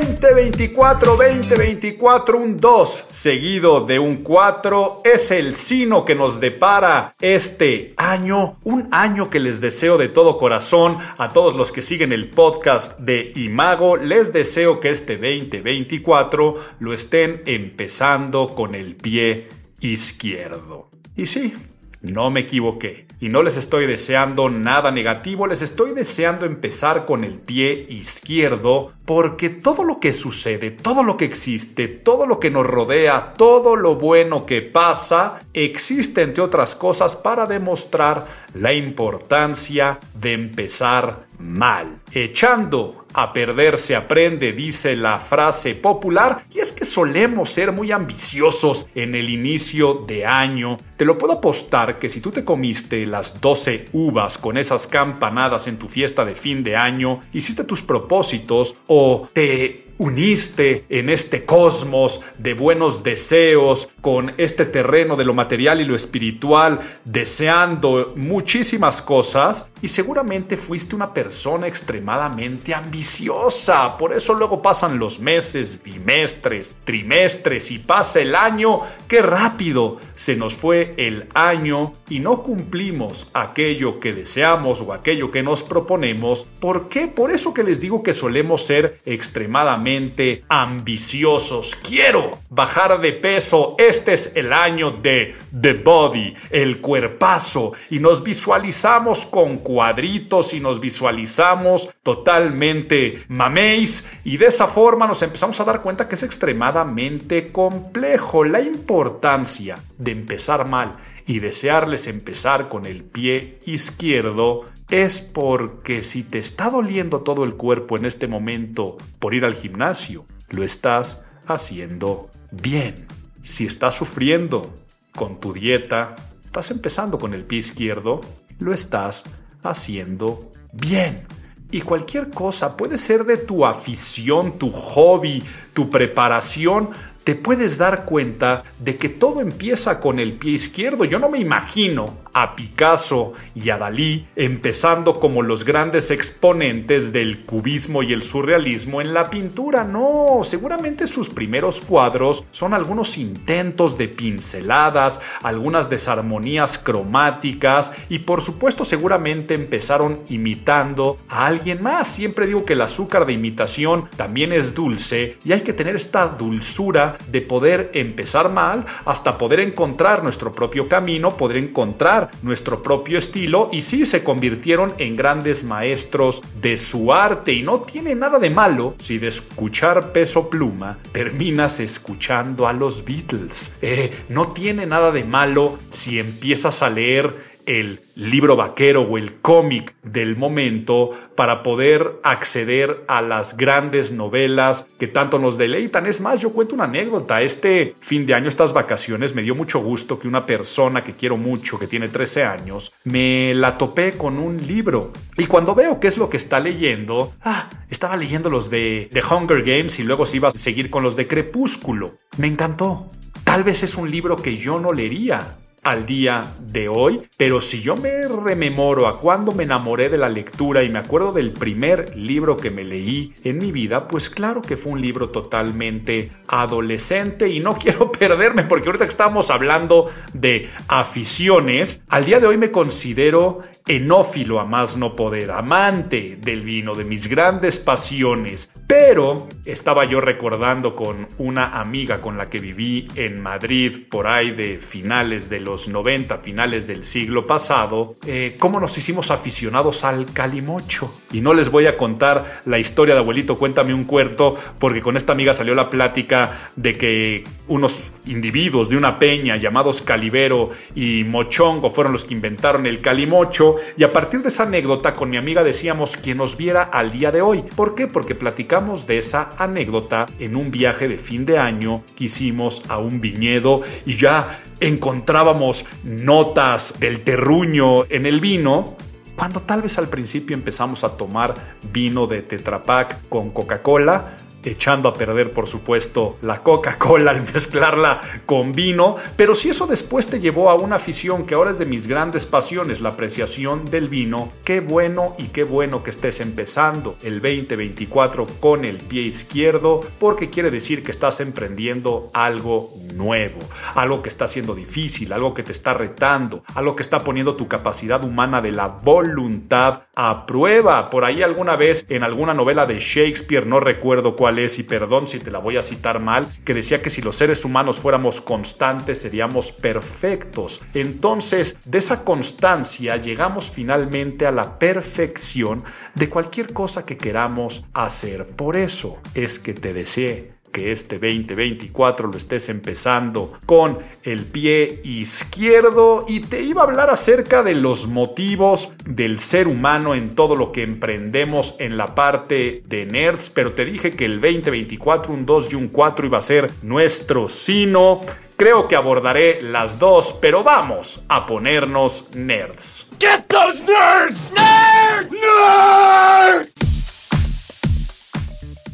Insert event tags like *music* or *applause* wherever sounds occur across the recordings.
2024, 2024, un 2 seguido de un 4 es el sino que nos depara este año, un año que les deseo de todo corazón a todos los que siguen el podcast de Imago, les deseo que este 2024 lo estén empezando con el pie izquierdo. Y sí, no me equivoqué. Y no les estoy deseando nada negativo, les estoy deseando empezar con el pie izquierdo porque todo lo que sucede, todo lo que existe, todo lo que nos rodea, todo lo bueno que pasa, existe entre otras cosas para demostrar la importancia de empezar mal. Echando a perder se aprende, dice la frase popular, y es que solemos ser muy ambiciosos en el inicio de año. Te lo puedo apostar que si tú te comiste las 12 uvas con esas campanadas en tu fiesta de fin de año, hiciste tus propósitos o te uniste en este cosmos de buenos deseos, con este terreno de lo material y lo espiritual, deseando muchísimas cosas y seguramente fuiste una persona extremadamente ambiciosa. Por eso luego pasan los meses, bimestres, trimestres y pasa el año. ¡Qué rápido! Se nos fue el año y no cumplimos aquello que deseamos o aquello que nos proponemos. ¿Por qué? Por eso que les digo que solemos ser extremadamente ambiciosos. Quiero bajar de peso. Este es el año de The Body, el cuerpazo. Y nos visualizamos con cuadritos y nos visualizamos totalmente maméis. Y de esa forma nos empezamos a dar cuenta que es extremadamente complejo. La importancia de empezar mal y desearles empezar con el pie izquierdo es porque si te está doliendo todo el cuerpo en este momento por ir al gimnasio, lo estás haciendo bien. Si estás sufriendo con tu dieta, estás empezando con el pie izquierdo, lo estás haciendo bien. Y cualquier cosa puede ser de tu afición, tu hobby, tu preparación, te puedes dar cuenta de que todo empieza con el pie izquierdo. Yo no me imagino a Picasso y a Dalí empezando como los grandes exponentes del cubismo y el surrealismo en la pintura. No, seguramente sus primeros cuadros son algunos intentos de pinceladas, algunas desarmonías cromáticas y por supuesto seguramente empezaron imitando a alguien más. Siempre digo que el azúcar de imitación también es dulce y hay que tener esta dulzura de poder empezar mal hasta poder encontrar nuestro propio camino, poder encontrar nuestro propio estilo y sí se convirtieron en grandes maestros de su arte y no tiene nada de malo si de escuchar peso pluma terminas escuchando a los Beatles. Eh, no tiene nada de malo si empiezas a leer el libro vaquero o el cómic del momento para poder acceder a las grandes novelas que tanto nos deleitan. Es más, yo cuento una anécdota. Este fin de año, estas vacaciones, me dio mucho gusto que una persona que quiero mucho, que tiene 13 años, me la topé con un libro. Y cuando veo qué es lo que está leyendo, ah, estaba leyendo los de The Hunger Games y luego se iba a seguir con los de Crepúsculo. Me encantó. Tal vez es un libro que yo no leería, al día de hoy, pero si yo me rememoro a cuando me enamoré de la lectura y me acuerdo del primer libro que me leí en mi vida, pues claro que fue un libro totalmente adolescente y no *laughs* quiero perderme porque ahorita que estamos hablando de aficiones, al día de hoy me considero enófilo a más no poder, amante del vino, de mis grandes pasiones. Pero estaba yo recordando con una amiga con la que viví en Madrid por ahí de finales de los los 90, finales del siglo pasado, eh, cómo nos hicimos aficionados al calimocho. Y no les voy a contar la historia de abuelito, cuéntame un cuarto, porque con esta amiga salió la plática de que unos individuos de una peña llamados Calibero y Mochongo fueron los que inventaron el calimocho. Y a partir de esa anécdota con mi amiga decíamos que nos viera al día de hoy. ¿Por qué? Porque platicamos de esa anécdota en un viaje de fin de año que hicimos a un viñedo y ya encontrábamos notas del terruño en el vino, cuando tal vez al principio empezamos a tomar vino de Tetra Pak con Coca-Cola, echando a perder, por supuesto, la Coca-Cola al mezclarla con vino, pero si eso después te llevó a una afición que ahora es de mis grandes pasiones, la apreciación del vino, qué bueno y qué bueno que estés empezando el 2024 con el pie izquierdo, porque quiere decir que estás emprendiendo algo nuevo, algo que está siendo difícil, algo que te está retando, algo que está poniendo tu capacidad humana de la voluntad a prueba. Por ahí alguna vez en alguna novela de Shakespeare, no recuerdo cuál y perdón si te la voy a citar mal, que decía que si los seres humanos fuéramos constantes seríamos perfectos. Entonces, de esa constancia llegamos finalmente a la perfección de cualquier cosa que queramos hacer. Por eso es que te deseé que este 2024 lo estés empezando con el pie izquierdo y te iba a hablar acerca de los motivos del ser humano en todo lo que emprendemos en la parte de nerds, pero te dije que el 2024 un 2 y un 4 iba a ser nuestro sino. Creo que abordaré las dos, pero vamos a ponernos nerds. Get those nerds! Nerds! Nerds!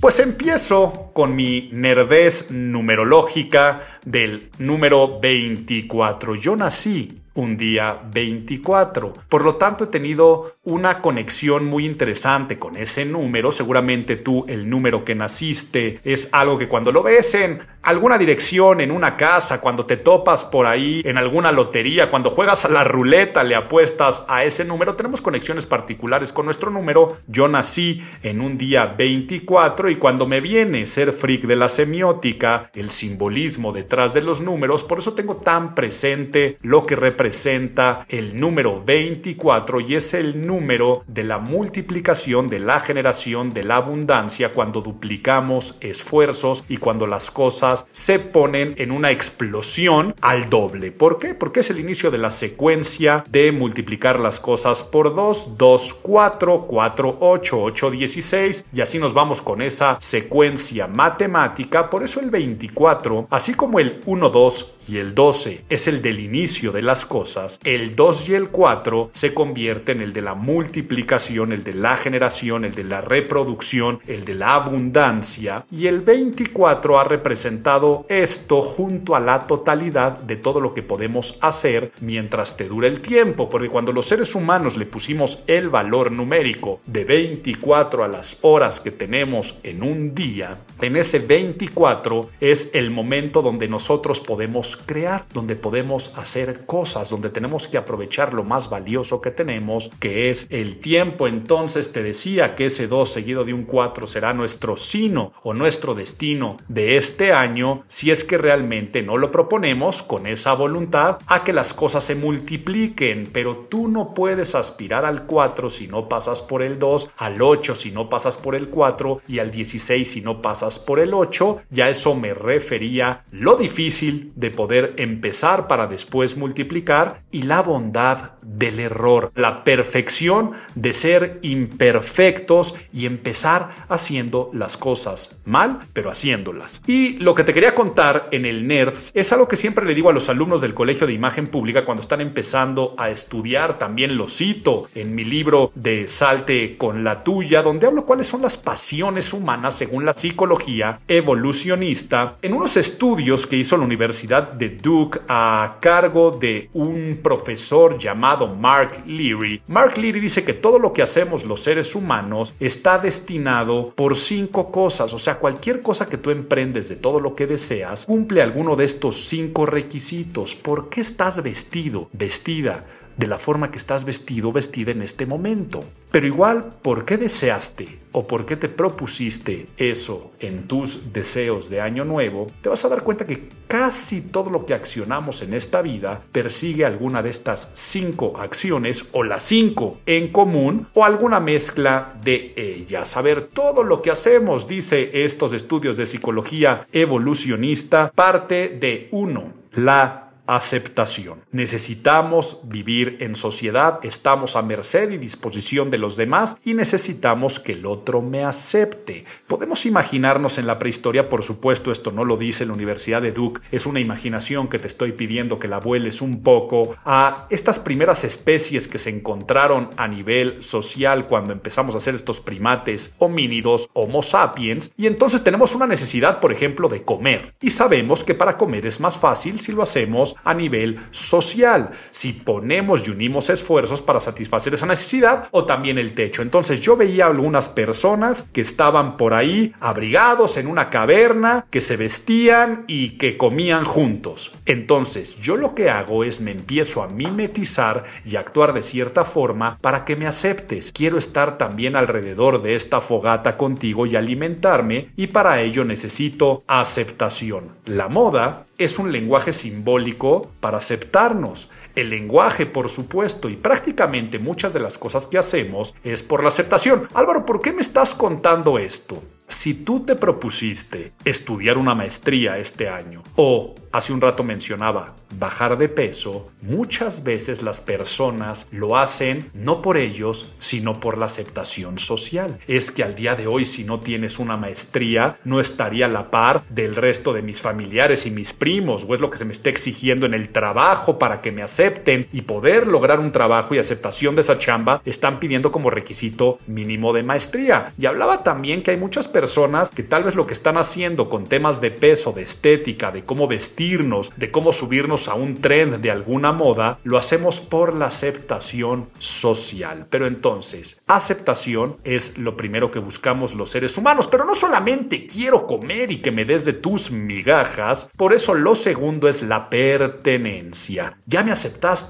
Pues empiezo con mi nerdez numerológica del número 24. Yo nací un día 24. Por lo tanto, he tenido una conexión muy interesante con ese número. Seguramente tú, el número que naciste, es algo que cuando lo ves en alguna dirección, en una casa, cuando te topas por ahí, en alguna lotería, cuando juegas a la ruleta, le apuestas a ese número, tenemos conexiones particulares con nuestro número. Yo nací en un día 24 y cuando me viene ser freak de la semiótica, el simbolismo detrás de los números, por eso tengo tan presente lo que representa el número 24 y es el número de la multiplicación, de la generación, de la abundancia cuando duplicamos esfuerzos y cuando las cosas se ponen en una explosión al doble. ¿Por qué? Porque es el inicio de la secuencia de multiplicar las cosas por 2, 2, 4, 4, 8, 8, 16 y así nos vamos con esa secuencia matemática. Por eso el 24, así como el 1, 2, y el 12 es el del inicio de las cosas, el 2 y el 4 se convierten en el de la multiplicación, el de la generación, el de la reproducción, el de la abundancia y el 24 ha representado esto junto a la totalidad de todo lo que podemos hacer mientras te dura el tiempo, porque cuando los seres humanos le pusimos el valor numérico de 24 a las horas que tenemos en un día, en ese 24 es el momento donde nosotros podemos crear, donde podemos hacer cosas, donde tenemos que aprovechar lo más valioso que tenemos, que es el tiempo. Entonces te decía que ese 2 seguido de un 4 será nuestro sino o nuestro destino de este año si es que realmente no lo proponemos con esa voluntad a que las cosas se multipliquen, pero tú no puedes aspirar al 4 si no pasas por el 2, al 8 si no pasas por el 4 y al 16 si no pasas por el 8. Ya eso me refería lo difícil de poder empezar para después multiplicar y la bondad del error, la perfección de ser imperfectos y empezar haciendo las cosas mal, pero haciéndolas. Y lo que te quería contar en el NERDS es algo que siempre le digo a los alumnos del Colegio de Imagen Pública cuando están empezando a estudiar, también lo cito en mi libro de Salte con la tuya, donde hablo cuáles son las pasiones humanas según la psicología evolucionista, en unos estudios que hizo la Universidad de Duke a cargo de un profesor llamado Mark Leary. Mark Leary dice que todo lo que hacemos los seres humanos está destinado por cinco cosas, o sea, cualquier cosa que tú emprendes de todo lo que deseas cumple alguno de estos cinco requisitos. ¿Por qué estás vestido, vestida? De la forma que estás vestido o vestida en este momento. Pero igual, ¿por qué deseaste o por qué te propusiste eso en tus deseos de año nuevo? Te vas a dar cuenta que casi todo lo que accionamos en esta vida persigue alguna de estas cinco acciones o las cinco en común o alguna mezcla de ellas. A ver, todo lo que hacemos, dice estos estudios de psicología evolucionista, parte de uno, la aceptación. Necesitamos vivir en sociedad, estamos a merced y disposición de los demás y necesitamos que el otro me acepte. Podemos imaginarnos en la prehistoria, por supuesto, esto no lo dice la Universidad de Duke, es una imaginación que te estoy pidiendo que la vueles un poco a estas primeras especies que se encontraron a nivel social cuando empezamos a hacer estos primates homínidos, homo sapiens, y entonces tenemos una necesidad, por ejemplo, de comer. Y sabemos que para comer es más fácil si lo hacemos a nivel social, si ponemos y unimos esfuerzos para satisfacer esa necesidad o también el techo. Entonces yo veía algunas personas que estaban por ahí abrigados en una caverna, que se vestían y que comían juntos. Entonces yo lo que hago es me empiezo a mimetizar y actuar de cierta forma para que me aceptes. Quiero estar también alrededor de esta fogata contigo y alimentarme y para ello necesito aceptación. La moda es un lenguaje simbólico para aceptarnos. El lenguaje, por supuesto, y prácticamente muchas de las cosas que hacemos es por la aceptación. Álvaro, ¿por qué me estás contando esto? Si tú te propusiste estudiar una maestría este año o hace un rato mencionaba bajar de peso, muchas veces las personas lo hacen no por ellos, sino por la aceptación social. Es que al día de hoy si no tienes una maestría, no estaría a la par del resto de mis familiares y mis primos, o es lo que se me está exigiendo en el trabajo para que me acepten y poder lograr un trabajo y aceptación de esa chamba, están pidiendo como requisito mínimo de maestría. Y hablaba también que hay muchas personas que tal vez lo que están haciendo con temas de peso, de estética, de cómo vestirnos, de cómo subirnos a un tren de alguna moda, lo hacemos por la aceptación social. Pero entonces, aceptación es lo primero que buscamos los seres humanos, pero no solamente quiero comer y que me des de tus migajas, por eso lo segundo es la pertenencia. Ya me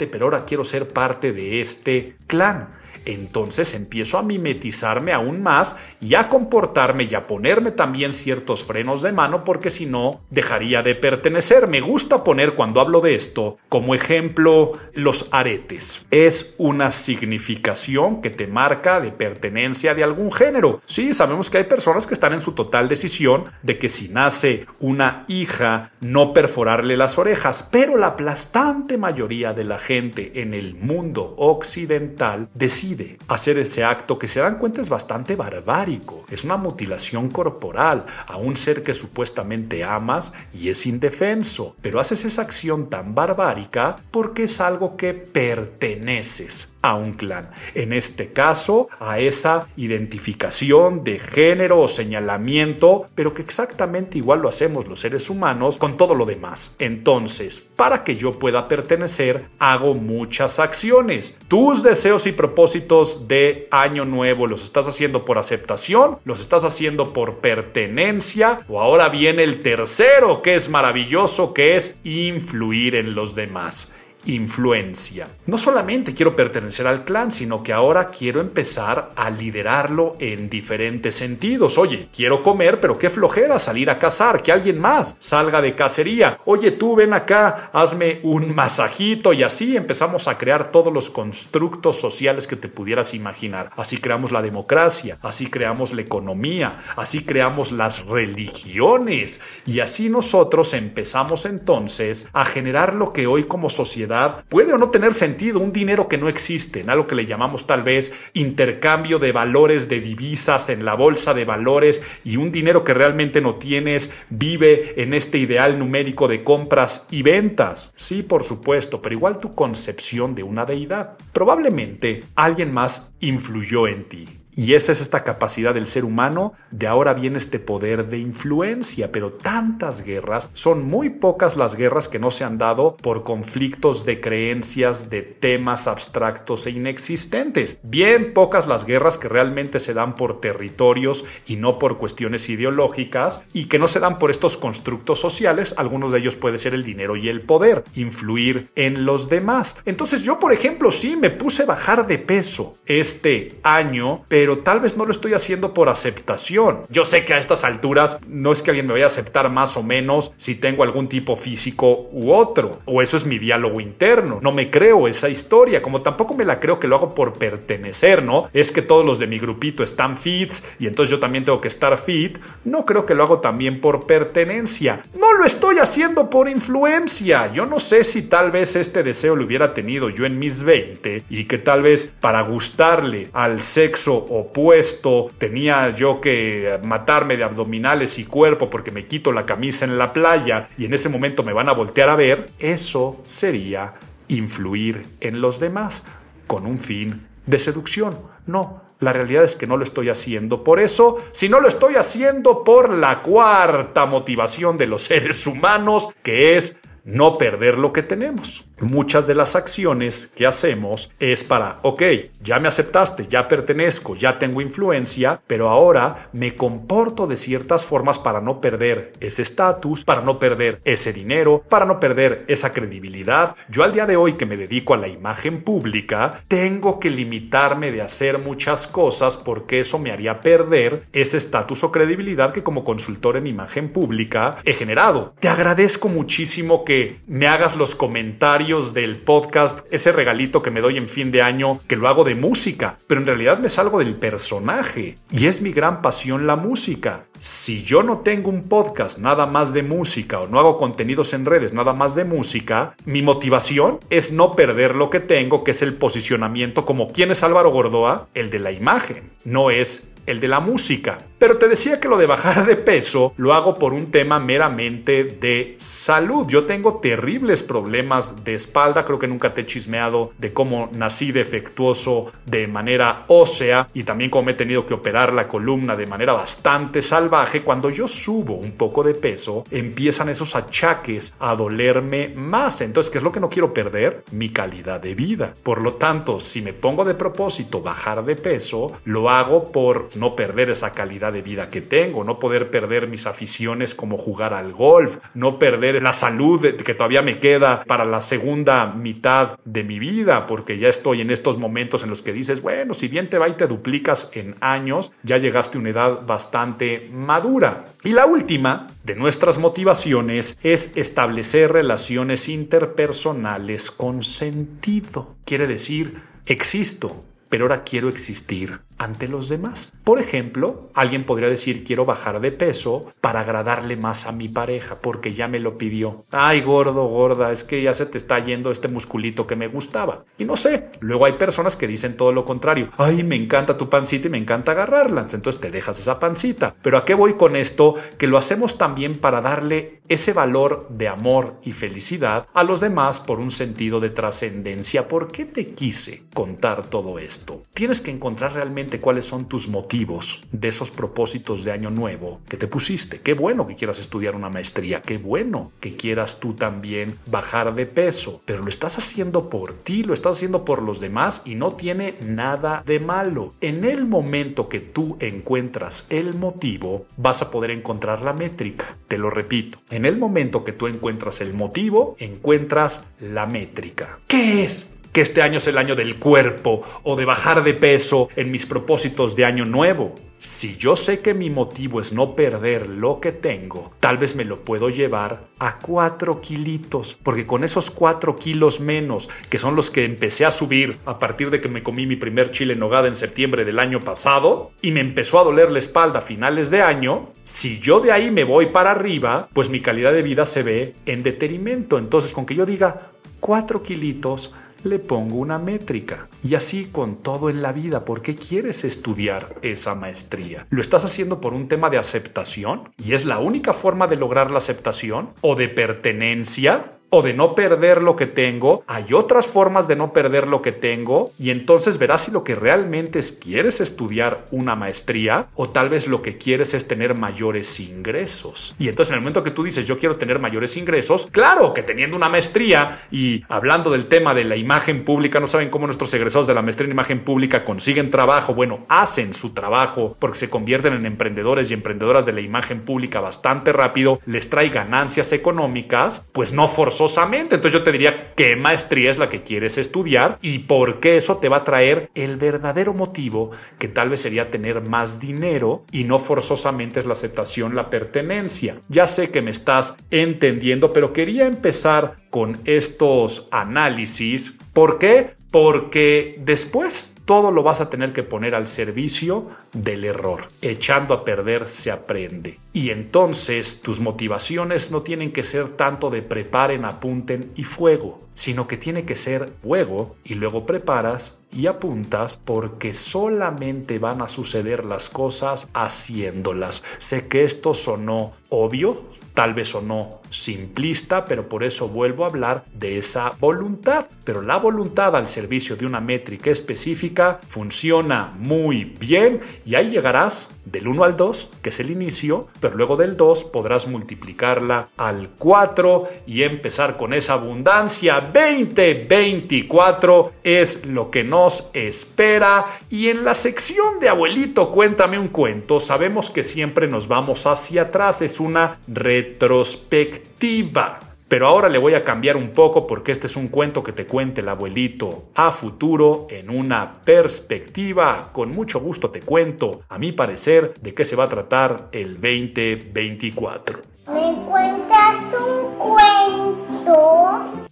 pero ahora quiero ser parte de este clan entonces empiezo a mimetizarme aún más y a comportarme y a ponerme también ciertos frenos de mano porque si no dejaría de pertenecer. Me gusta poner cuando hablo de esto como ejemplo los aretes. Es una significación que te marca de pertenencia de algún género. Sí, sabemos que hay personas que están en su total decisión de que si nace una hija no perforarle las orejas, pero la aplastante mayoría de la gente en el mundo occidental decide hacer ese acto que se dan cuenta es bastante barbárico. Es una mutilación corporal a un ser que supuestamente amas y es indefenso. Pero haces esa acción tan barbárica porque es algo que perteneces a un clan. En este caso, a esa identificación de género o señalamiento, pero que exactamente igual lo hacemos los seres humanos con todo lo demás. Entonces, para que yo pueda pertenecer, hago muchas acciones. Tus deseos y propósitos de año nuevo. Los estás haciendo por aceptación, los estás haciendo por pertenencia, o ahora viene el tercero, que es maravilloso, que es influir en los demás influencia. No solamente quiero pertenecer al clan, sino que ahora quiero empezar a liderarlo en diferentes sentidos. Oye, quiero comer, pero qué flojera salir a cazar, que alguien más salga de cacería. Oye, tú ven acá, hazme un masajito y así empezamos a crear todos los constructos sociales que te pudieras imaginar. Así creamos la democracia, así creamos la economía, así creamos las religiones y así nosotros empezamos entonces a generar lo que hoy como sociedad puede o no tener sentido, un dinero que no existe, en algo que le llamamos tal vez intercambio de valores de divisas en la bolsa de valores y un dinero que realmente no tienes vive en este ideal numérico de compras y ventas. Sí, por supuesto, pero igual tu concepción de una deidad. Probablemente alguien más influyó en ti Y esa es esta capacidad del ser humano. De ahora viene este poder de influencia, pero tantas guerras, son muy pocas las guerras que no se han dado por conflictos de creencias, de temas abstractos e inexistentes. Bien pocas las guerras que realmente se dan por territorios y no por cuestiones ideológicas y que no se dan por estos constructos sociales. Algunos de ellos puede ser el dinero y el poder, influir en los demás. Entonces yo, por ejemplo, sí me puse a bajar de peso este año, pero tal vez no lo estoy haciendo por aceptación. Yo sé que a estas alturas no es que alguien me vaya a aceptar más o menos si tengo algún tipo físico u otro, o eso es mi diálogo interno. No me creo esa historia, como tampoco me la creo que lo hago por pertenecer, ¿no? Es que todos los de mi grupito están fits y entonces yo también tengo que estar fit. No creo que lo hago también por pertenencia. No lo estoy haciendo por influencia. Yo no sé si tal vez este deseo lo hubiera tenido yo en mis 20 y que tal vez para gustarle al sexo opuesto tenía yo que matarme de abdominales y cuerpo porque me quito la camisa en la playa y en ese momento me van a voltear a ver. Eso sería influir en los demás con un fin de seducción. No, la realidad es que no lo estoy haciendo por eso, sino lo estoy haciendo por la cuarta motivación de los seres humanos, que es no perder lo que tenemos. Muchas de las acciones que hacemos es para, ok, ya me aceptaste, ya pertenezco, ya tengo influencia, pero ahora me comporto de ciertas formas para no perder ese estatus, para no perder ese dinero, para no perder esa credibilidad. Yo al día de hoy que me dedico a la imagen pública, tengo que limitarme de hacer muchas cosas porque eso me haría perder ese estatus o credibilidad que como consultor en imagen pública he generado. Te agradezco muchísimo que me hagas los comentarios del podcast, ese regalito que me doy en fin de año, que lo hago de música, pero en realidad me salgo del personaje y es mi gran pasión la música. Si yo no tengo un podcast nada más de música o no hago contenidos en redes nada más de música, mi motivación es no perder lo que tengo, que es el posicionamiento como quién es Álvaro Gordoa, el de la imagen, no es el de la música. Pero te decía que lo de bajar de peso lo hago por un tema meramente de salud. Yo tengo terribles problemas de espalda, creo que nunca te he chismeado de cómo nací defectuoso de manera ósea y también cómo he tenido que operar la columna de manera bastante salvaje. Cuando yo subo un poco de peso, empiezan esos achaques a dolerme más. Entonces, ¿qué es lo que no quiero perder? Mi calidad de vida. Por lo tanto, si me pongo de propósito bajar de peso, lo hago por no perder esa calidad de vida que tengo, no poder perder mis aficiones como jugar al golf, no perder la salud que todavía me queda para la segunda mitad de mi vida, porque ya estoy en estos momentos en los que dices, bueno, si bien te va y te duplicas en años, ya llegaste a una edad bastante madura. Y la última de nuestras motivaciones es establecer relaciones interpersonales con sentido. Quiere decir, existo, pero ahora quiero existir ante los demás. Por ejemplo, alguien podría decir quiero bajar de peso para agradarle más a mi pareja porque ya me lo pidió. Ay, gordo, gorda, es que ya se te está yendo este musculito que me gustaba. Y no sé, luego hay personas que dicen todo lo contrario. Ay, me encanta tu pancita y me encanta agarrarla. Entonces te dejas esa pancita. Pero ¿a qué voy con esto? Que lo hacemos también para darle ese valor de amor y felicidad a los demás por un sentido de trascendencia. ¿Por qué te quise contar todo esto? Tienes que encontrar realmente cuáles son tus motivos de esos propósitos de año nuevo que te pusiste. Qué bueno que quieras estudiar una maestría, qué bueno que quieras tú también bajar de peso, pero lo estás haciendo por ti, lo estás haciendo por los demás y no tiene nada de malo. En el momento que tú encuentras el motivo, vas a poder encontrar la métrica. Te lo repito, en el momento que tú encuentras el motivo, encuentras la métrica. ¿Qué es? Que este año es el año del cuerpo o de bajar de peso en mis propósitos de año nuevo. Si yo sé que mi motivo es no perder lo que tengo, tal vez me lo puedo llevar a cuatro kilitos, porque con esos cuatro kilos menos, que son los que empecé a subir a partir de que me comí mi primer chile en nogada en septiembre del año pasado, y me empezó a doler la espalda a finales de año, si yo de ahí me voy para arriba, pues mi calidad de vida se ve en detrimento. Entonces, con que yo diga cuatro kilitos, le pongo una métrica. Y así con todo en la vida. ¿Por qué quieres estudiar esa maestría? ¿Lo estás haciendo por un tema de aceptación? ¿Y es la única forma de lograr la aceptación? ¿O de pertenencia? O de no perder lo que tengo, hay otras formas de no perder lo que tengo y entonces verás si lo que realmente es quieres estudiar una maestría o tal vez lo que quieres es tener mayores ingresos. Y entonces en el momento que tú dices yo quiero tener mayores ingresos, claro que teniendo una maestría y hablando del tema de la imagen pública, no saben cómo nuestros egresados de la maestría en imagen pública consiguen trabajo, bueno, hacen su trabajo porque se convierten en emprendedores y emprendedoras de la imagen pública bastante rápido, les trae ganancias económicas, pues no forzosamente. Entonces yo te diría qué maestría es la que quieres estudiar y por qué eso te va a traer el verdadero motivo que tal vez sería tener más dinero y no forzosamente es la aceptación, la pertenencia. Ya sé que me estás entendiendo, pero quería empezar con estos análisis. ¿Por qué? Porque después todo lo vas a tener que poner al servicio del error. Echando a perder se aprende. Y entonces tus motivaciones no tienen que ser tanto de preparen, apunten y fuego, sino que tiene que ser fuego y luego preparas y apuntas porque solamente van a suceder las cosas haciéndolas. Sé que esto sonó obvio, tal vez o no simplista, pero por eso vuelvo a hablar de esa voluntad. Pero la voluntad al servicio de una métrica específica funciona muy bien y ahí llegarás del 1 al 2, que es el inicio, pero luego del 2 podrás multiplicarla al 4 y empezar con esa abundancia. 20, 24 es lo que nos espera. Y en la sección de abuelito, cuéntame un cuento, sabemos que siempre nos vamos hacia atrás, es una retrospectiva. Pero ahora le voy a cambiar un poco porque este es un cuento que te cuente el abuelito a futuro en una perspectiva. Con mucho gusto te cuento, a mi parecer, de qué se va a tratar el 2024. ¿Me cuentas un cuento?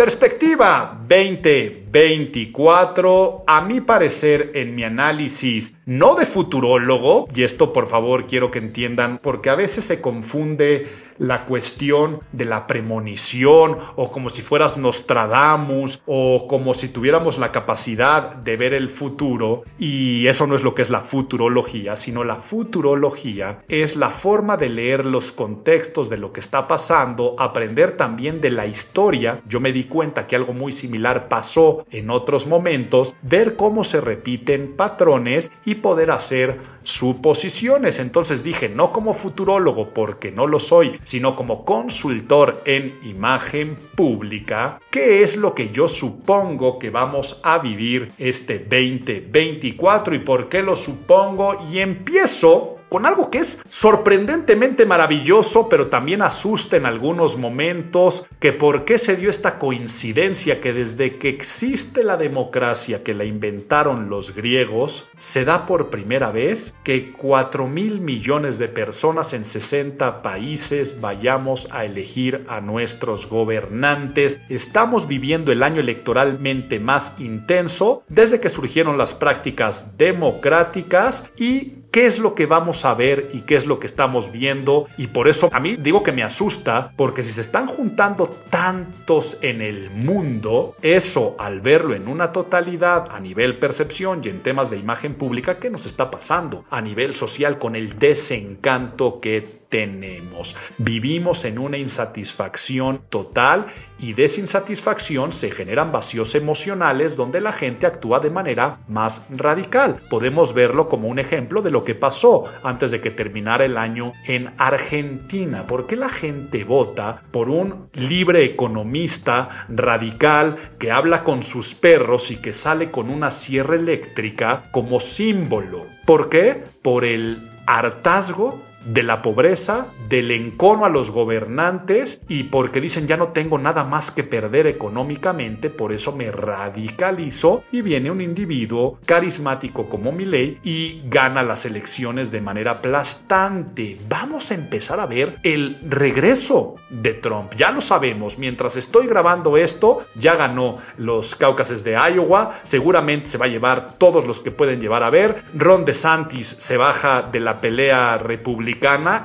Perspectiva 2024, a mi parecer, en mi análisis, no de futurólogo, y esto por favor quiero que entiendan, porque a veces se confunde la cuestión de la premonición o como si fueras Nostradamus o como si tuviéramos la capacidad de ver el futuro y eso no es lo que es la futurología, sino la futurología es la forma de leer los contextos de lo que está pasando, aprender también de la historia. Yo me di cuenta que algo muy similar pasó en otros momentos, ver cómo se repiten patrones y poder hacer suposiciones. Entonces dije, no como futurólogo porque no lo soy, sino como consultor en imagen pública, qué es lo que yo supongo que vamos a vivir este 2024 y por qué lo supongo y empiezo con algo que es sorprendentemente maravilloso, pero también asusta en algunos momentos, que por qué se dio esta coincidencia que desde que existe la democracia que la inventaron los griegos, se da por primera vez que 4 mil millones de personas en 60 países vayamos a elegir a nuestros gobernantes. Estamos viviendo el año electoralmente más intenso desde que surgieron las prácticas democráticas y qué es lo que vamos a ver y qué es lo que estamos viendo. Y por eso a mí digo que me asusta, porque si se están juntando tantos en el mundo, eso al verlo en una totalidad a nivel percepción y en temas de imagen pública, ¿qué nos está pasando? A nivel social con el desencanto que tenemos. Vivimos en una insatisfacción total y de esa insatisfacción se generan vacíos emocionales donde la gente actúa de manera más radical. Podemos verlo como un ejemplo de lo que pasó antes de que terminara el año en Argentina. ¿Por qué la gente vota por un libre economista radical que habla con sus perros y que sale con una sierra eléctrica como símbolo? ¿Por qué? Por el hartazgo de la pobreza, del encono a los gobernantes y porque dicen ya no tengo nada más que perder económicamente, por eso me radicalizo y viene un individuo carismático como Milley y gana las elecciones de manera aplastante. Vamos a empezar a ver el regreso de Trump. Ya lo sabemos, mientras estoy grabando esto, ya ganó los caucases de Iowa, seguramente se va a llevar todos los que pueden llevar a ver. Ron DeSantis se baja de la pelea republicana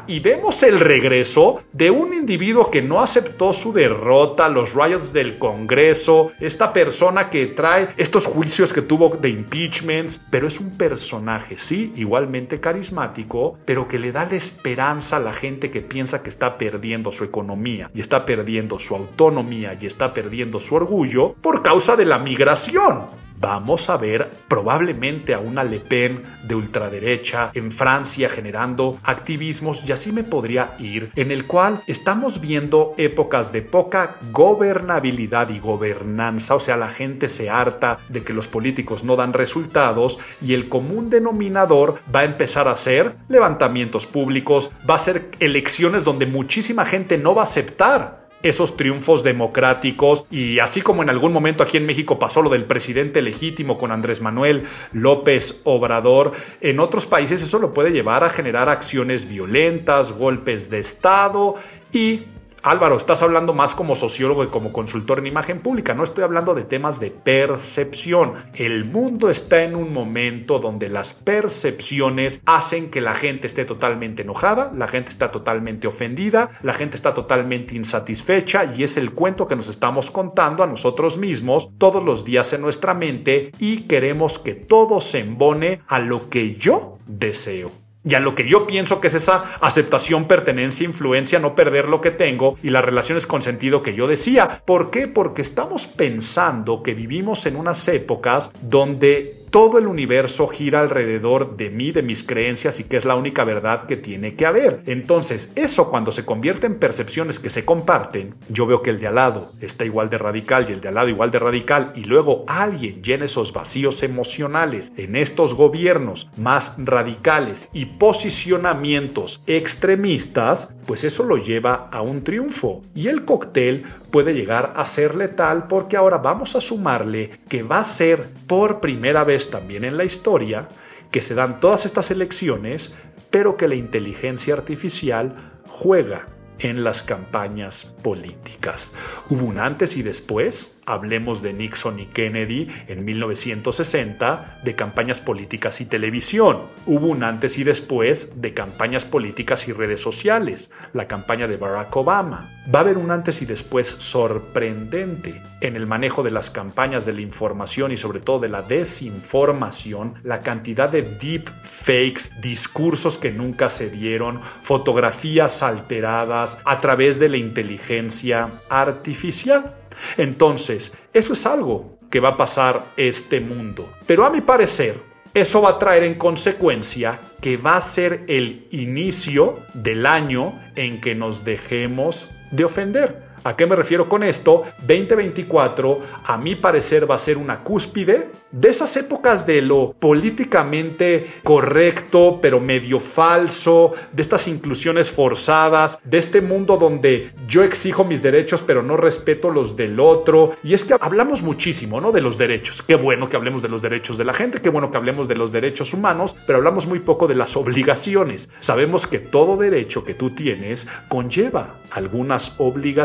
y vemos el regreso de un individuo que no aceptó su derrota, los riots del Congreso, esta persona que trae estos juicios que tuvo de impeachments, pero es un personaje, sí, igualmente carismático, pero que le da la esperanza a la gente que piensa que está perdiendo su economía y está perdiendo su autonomía y está perdiendo su orgullo por causa de la migración vamos a ver probablemente a una Le Pen de ultraderecha en Francia generando activismos y así me podría ir, en el cual estamos viendo épocas de poca gobernabilidad y gobernanza, o sea, la gente se harta de que los políticos no dan resultados y el común denominador va a empezar a ser levantamientos públicos, va a ser elecciones donde muchísima gente no va a aceptar esos triunfos democráticos y así como en algún momento aquí en México pasó lo del presidente legítimo con Andrés Manuel López Obrador, en otros países eso lo puede llevar a generar acciones violentas, golpes de Estado y Álvaro, estás hablando más como sociólogo y como consultor en imagen pública, no estoy hablando de temas de percepción. El mundo está en un momento donde las percepciones hacen que la gente esté totalmente enojada, la gente está totalmente ofendida, la gente está totalmente insatisfecha y es el cuento que nos estamos contando a nosotros mismos todos los días en nuestra mente y queremos que todo se embone a lo que yo deseo y a lo que yo pienso que es esa aceptación, pertenencia, influencia, no perder lo que tengo y las relaciones con sentido que yo decía. ¿Por qué? Porque estamos pensando que vivimos en unas épocas donde todo el universo gira alrededor de mí, de mis creencias y que es la única verdad que tiene que haber. Entonces, eso cuando se convierte en percepciones que se comparten, yo veo que el de al lado está igual de radical y el de al lado igual de radical y luego alguien llena esos vacíos emocionales en estos gobiernos más radicales y posicionamientos extremistas, pues eso lo lleva a un triunfo. Y el cóctel puede llegar a ser letal porque ahora vamos a sumarle que va a ser por primera vez también en la historia que se dan todas estas elecciones, pero que la inteligencia artificial juega en las campañas políticas. Hubo un antes y después Hablemos de Nixon y Kennedy en 1960, de campañas políticas y televisión. Hubo un antes y después de campañas políticas y redes sociales, la campaña de Barack Obama. Va a haber un antes y después sorprendente en el manejo de las campañas de la información y sobre todo de la desinformación, la cantidad de deep fakes, discursos que nunca se dieron, fotografías alteradas a través de la inteligencia artificial. Entonces, eso es algo que va a pasar este mundo. Pero a mi parecer, eso va a traer en consecuencia que va a ser el inicio del año en que nos dejemos de ofender. ¿A qué me refiero con esto? 2024, a mi parecer, va a ser una cúspide de esas épocas de lo políticamente correcto, pero medio falso, de estas inclusiones forzadas, de este mundo donde yo exijo mis derechos, pero no respeto los del otro. Y es que hablamos muchísimo, ¿no? De los derechos. Qué bueno que hablemos de los derechos de la gente, qué bueno que hablemos de los derechos humanos, pero hablamos muy poco de las obligaciones. Sabemos que todo derecho que tú tienes conlleva algunas obligaciones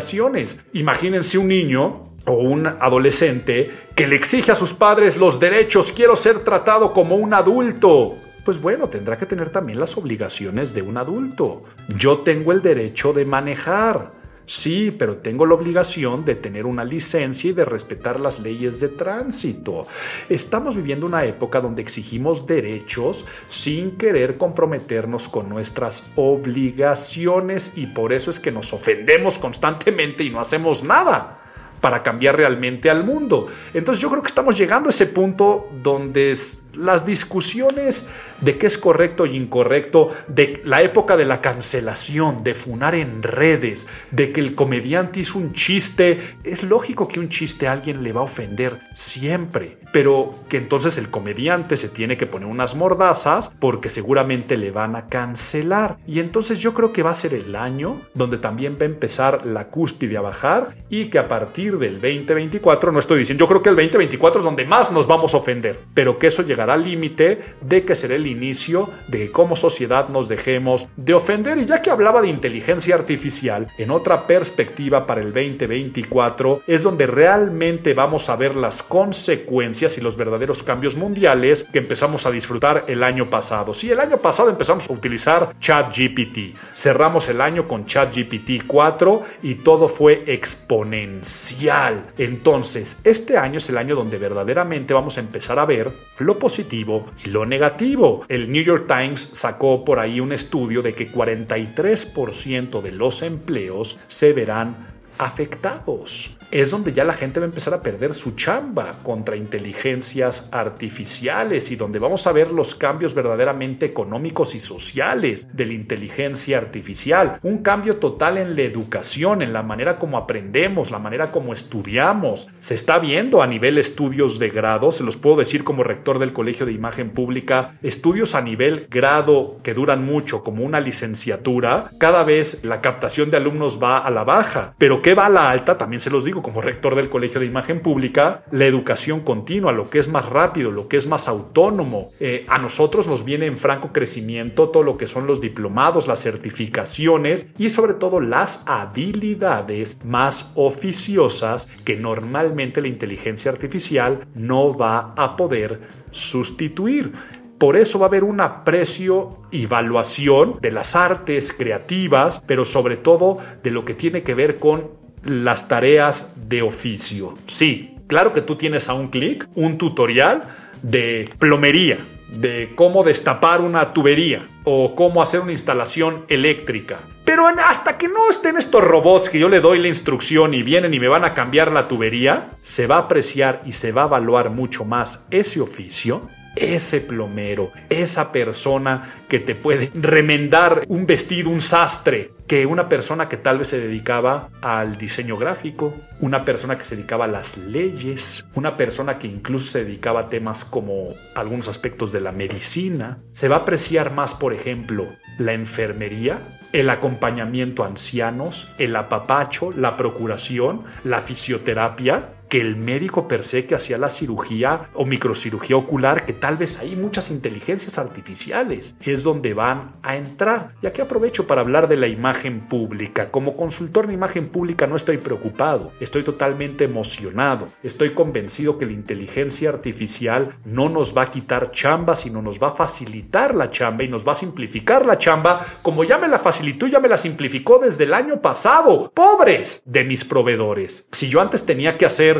Imagínense un niño o un adolescente que le exige a sus padres los derechos, quiero ser tratado como un adulto. Pues bueno, tendrá que tener también las obligaciones de un adulto. Yo tengo el derecho de manejar. Sí, pero tengo la obligación de tener una licencia y de respetar las leyes de tránsito. Estamos viviendo una época donde exigimos derechos sin querer comprometernos con nuestras obligaciones y por eso es que nos ofendemos constantemente y no hacemos nada para cambiar realmente al mundo. Entonces yo creo que estamos llegando a ese punto donde las discusiones de qué es correcto y incorrecto, de la época de la cancelación, de funar en redes, de que el comediante hizo un chiste, es lógico que un chiste a alguien le va a ofender siempre, pero que entonces el comediante se tiene que poner unas mordazas porque seguramente le van a cancelar. Y entonces yo creo que va a ser el año donde también va a empezar la cúspide a bajar y que a partir del 2024, no estoy diciendo, yo creo que el 2024 es donde más nos vamos a ofender, pero que eso llega al límite de que será el inicio de que como sociedad nos dejemos de ofender. Y ya que hablaba de inteligencia artificial, en otra perspectiva para el 2024 es donde realmente vamos a ver las consecuencias y los verdaderos cambios mundiales que empezamos a disfrutar el año pasado. Sí, el año pasado empezamos a utilizar ChatGPT. Cerramos el año con ChatGPT 4 y todo fue exponencial. Entonces, este año es el año donde verdaderamente vamos a empezar a ver lo positivo y lo negativo. El New York Times sacó por ahí un estudio de que 43% de los empleos se verán afectados es donde ya la gente va a empezar a perder su chamba contra inteligencias artificiales y donde vamos a ver los cambios verdaderamente económicos y sociales de la inteligencia artificial. Un cambio total en la educación, en la manera como aprendemos, la manera como estudiamos. Se está viendo a nivel estudios de grado, se los puedo decir como rector del Colegio de Imagen Pública, estudios a nivel grado que duran mucho, como una licenciatura, cada vez la captación de alumnos va a la baja, pero que va a la alta, también se los digo, como rector del Colegio de Imagen Pública, la educación continua, lo que es más rápido, lo que es más autónomo. Eh, a nosotros nos viene en franco crecimiento todo lo que son los diplomados, las certificaciones y sobre todo las habilidades más oficiosas que normalmente la inteligencia artificial no va a poder sustituir. Por eso va a haber un aprecio y evaluación de las artes creativas, pero sobre todo de lo que tiene que ver con las tareas de oficio. Sí, claro que tú tienes a un clic un tutorial de plomería, de cómo destapar una tubería o cómo hacer una instalación eléctrica. Pero hasta que no estén estos robots que yo le doy la instrucción y vienen y me van a cambiar la tubería, se va a apreciar y se va a evaluar mucho más ese oficio ese plomero, esa persona que te puede remendar un vestido, un sastre, que una persona que tal vez se dedicaba al diseño gráfico, una persona que se dedicaba a las leyes, una persona que incluso se dedicaba a temas como algunos aspectos de la medicina. Se va a apreciar más, por ejemplo, la enfermería, el acompañamiento a ancianos, el apapacho, la procuración, la fisioterapia, que el médico per se que hacía la cirugía o microcirugía ocular, que tal vez hay muchas inteligencias artificiales, es donde van a entrar. Y aquí aprovecho para hablar de la imagen pública. Como consultor de imagen pública no estoy preocupado, estoy totalmente emocionado, estoy convencido que la inteligencia artificial no nos va a quitar chamba, sino nos va a facilitar la chamba y nos va a simplificar la chamba, como ya me la facilitó, ya me la simplificó desde el año pasado. Pobres de mis proveedores. Si yo antes tenía que hacer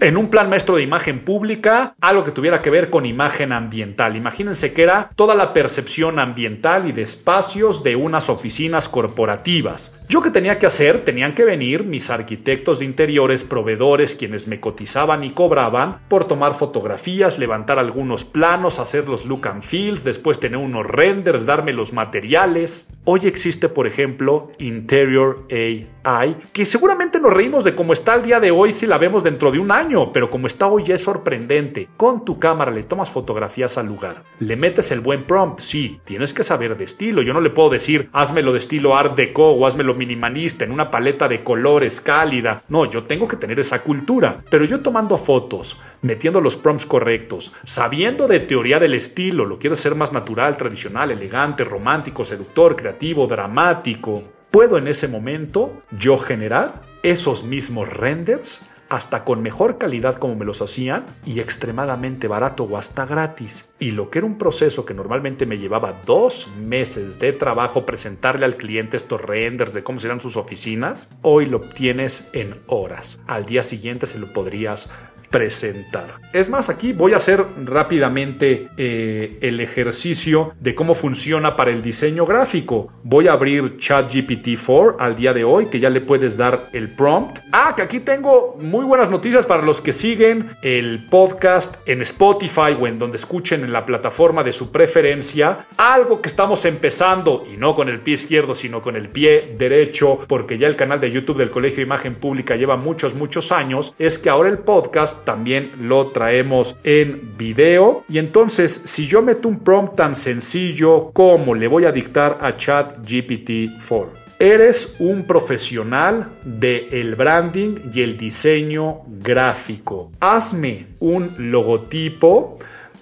en un plan maestro de imagen pública algo que tuviera que ver con imagen ambiental. Imagínense que era toda la percepción ambiental y de espacios de unas oficinas corporativas. Yo que tenía que hacer, tenían que venir mis arquitectos de interiores, proveedores, quienes me cotizaban y cobraban por tomar fotografías, levantar algunos planos, hacer los look and feels, después tener unos renders, darme los materiales. Hoy existe, por ejemplo, Interior AI, que seguramente nos reímos de cómo está el día de hoy si la vemos dentro de un año, pero como está hoy es sorprendente. Con tu cámara le tomas fotografías al lugar, le metes el buen prompt, sí, tienes que saber de estilo. Yo no le puedo decir, házmelo de estilo Art Deco o házmelo minimalista, en una paleta de colores cálida. No, yo tengo que tener esa cultura. Pero yo tomando fotos, metiendo los prompts correctos, sabiendo de teoría del estilo, lo quiero hacer más natural, tradicional, elegante, romántico, seductor, creativo, dramático, puedo en ese momento yo generar esos mismos renders hasta con mejor calidad como me los hacían y extremadamente barato o hasta gratis. Y lo que era un proceso que normalmente me llevaba dos meses de trabajo presentarle al cliente estos renders de cómo serán sus oficinas, hoy lo obtienes en horas. Al día siguiente se lo podrías presentar. Es más, aquí voy a hacer rápidamente eh, el ejercicio de cómo funciona para el diseño gráfico. Voy a abrir ChatGPT 4 al día de hoy, que ya le puedes dar el prompt. Ah, que aquí tengo muy buenas noticias para los que siguen el podcast en Spotify o en donde escuchen en la plataforma de su preferencia. Algo que estamos empezando, y no con el pie izquierdo, sino con el pie derecho, porque ya el canal de YouTube del Colegio de Imagen Pública lleva muchos, muchos años, es que ahora el podcast también lo traemos en video. Y entonces, si yo meto un prompt tan sencillo como le voy a dictar a ChatGPT 4. Eres un profesional del el branding y el diseño gráfico. Hazme un logotipo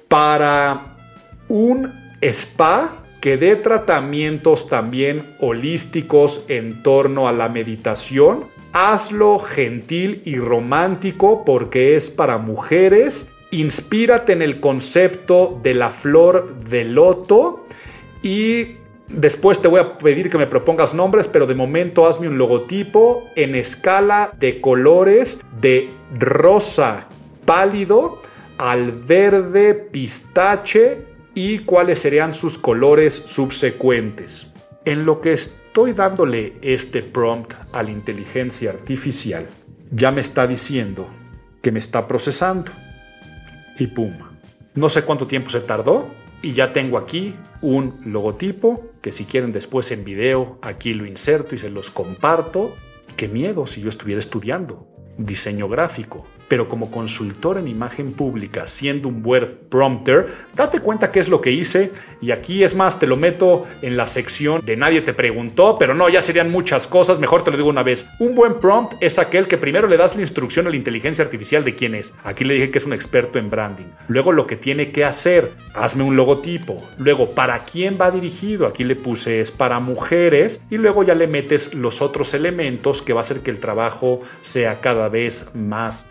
para un spa que dé tratamientos también holísticos en torno a la meditación. Hazlo gentil y romántico porque es para mujeres. Inspírate en el concepto de la flor de loto y Después te voy a pedir que me propongas nombres, pero de momento hazme un logotipo en escala de colores de rosa pálido al verde pistache y cuáles serían sus colores subsecuentes. En lo que estoy dándole este prompt a la inteligencia artificial, ya me está diciendo que me está procesando. Y pum. No sé cuánto tiempo se tardó y ya tengo aquí un logotipo que si quieren después en video aquí lo inserto y se los comparto. Qué miedo si yo estuviera estudiando diseño gráfico pero como consultor en imagen pública, siendo un buen prompter, date cuenta qué es lo que hice y aquí es más, te lo meto en la sección de nadie te preguntó, pero no, ya serían muchas cosas, mejor te lo digo una vez. Un buen prompt es aquel que primero le das la instrucción a la inteligencia artificial de quién es. Aquí le dije que es un experto en branding. Luego lo que tiene que hacer, hazme un logotipo. Luego, ¿para quién va dirigido? Aquí le puse es para mujeres y luego ya le metes los otros elementos que va a hacer que el trabajo sea cada vez más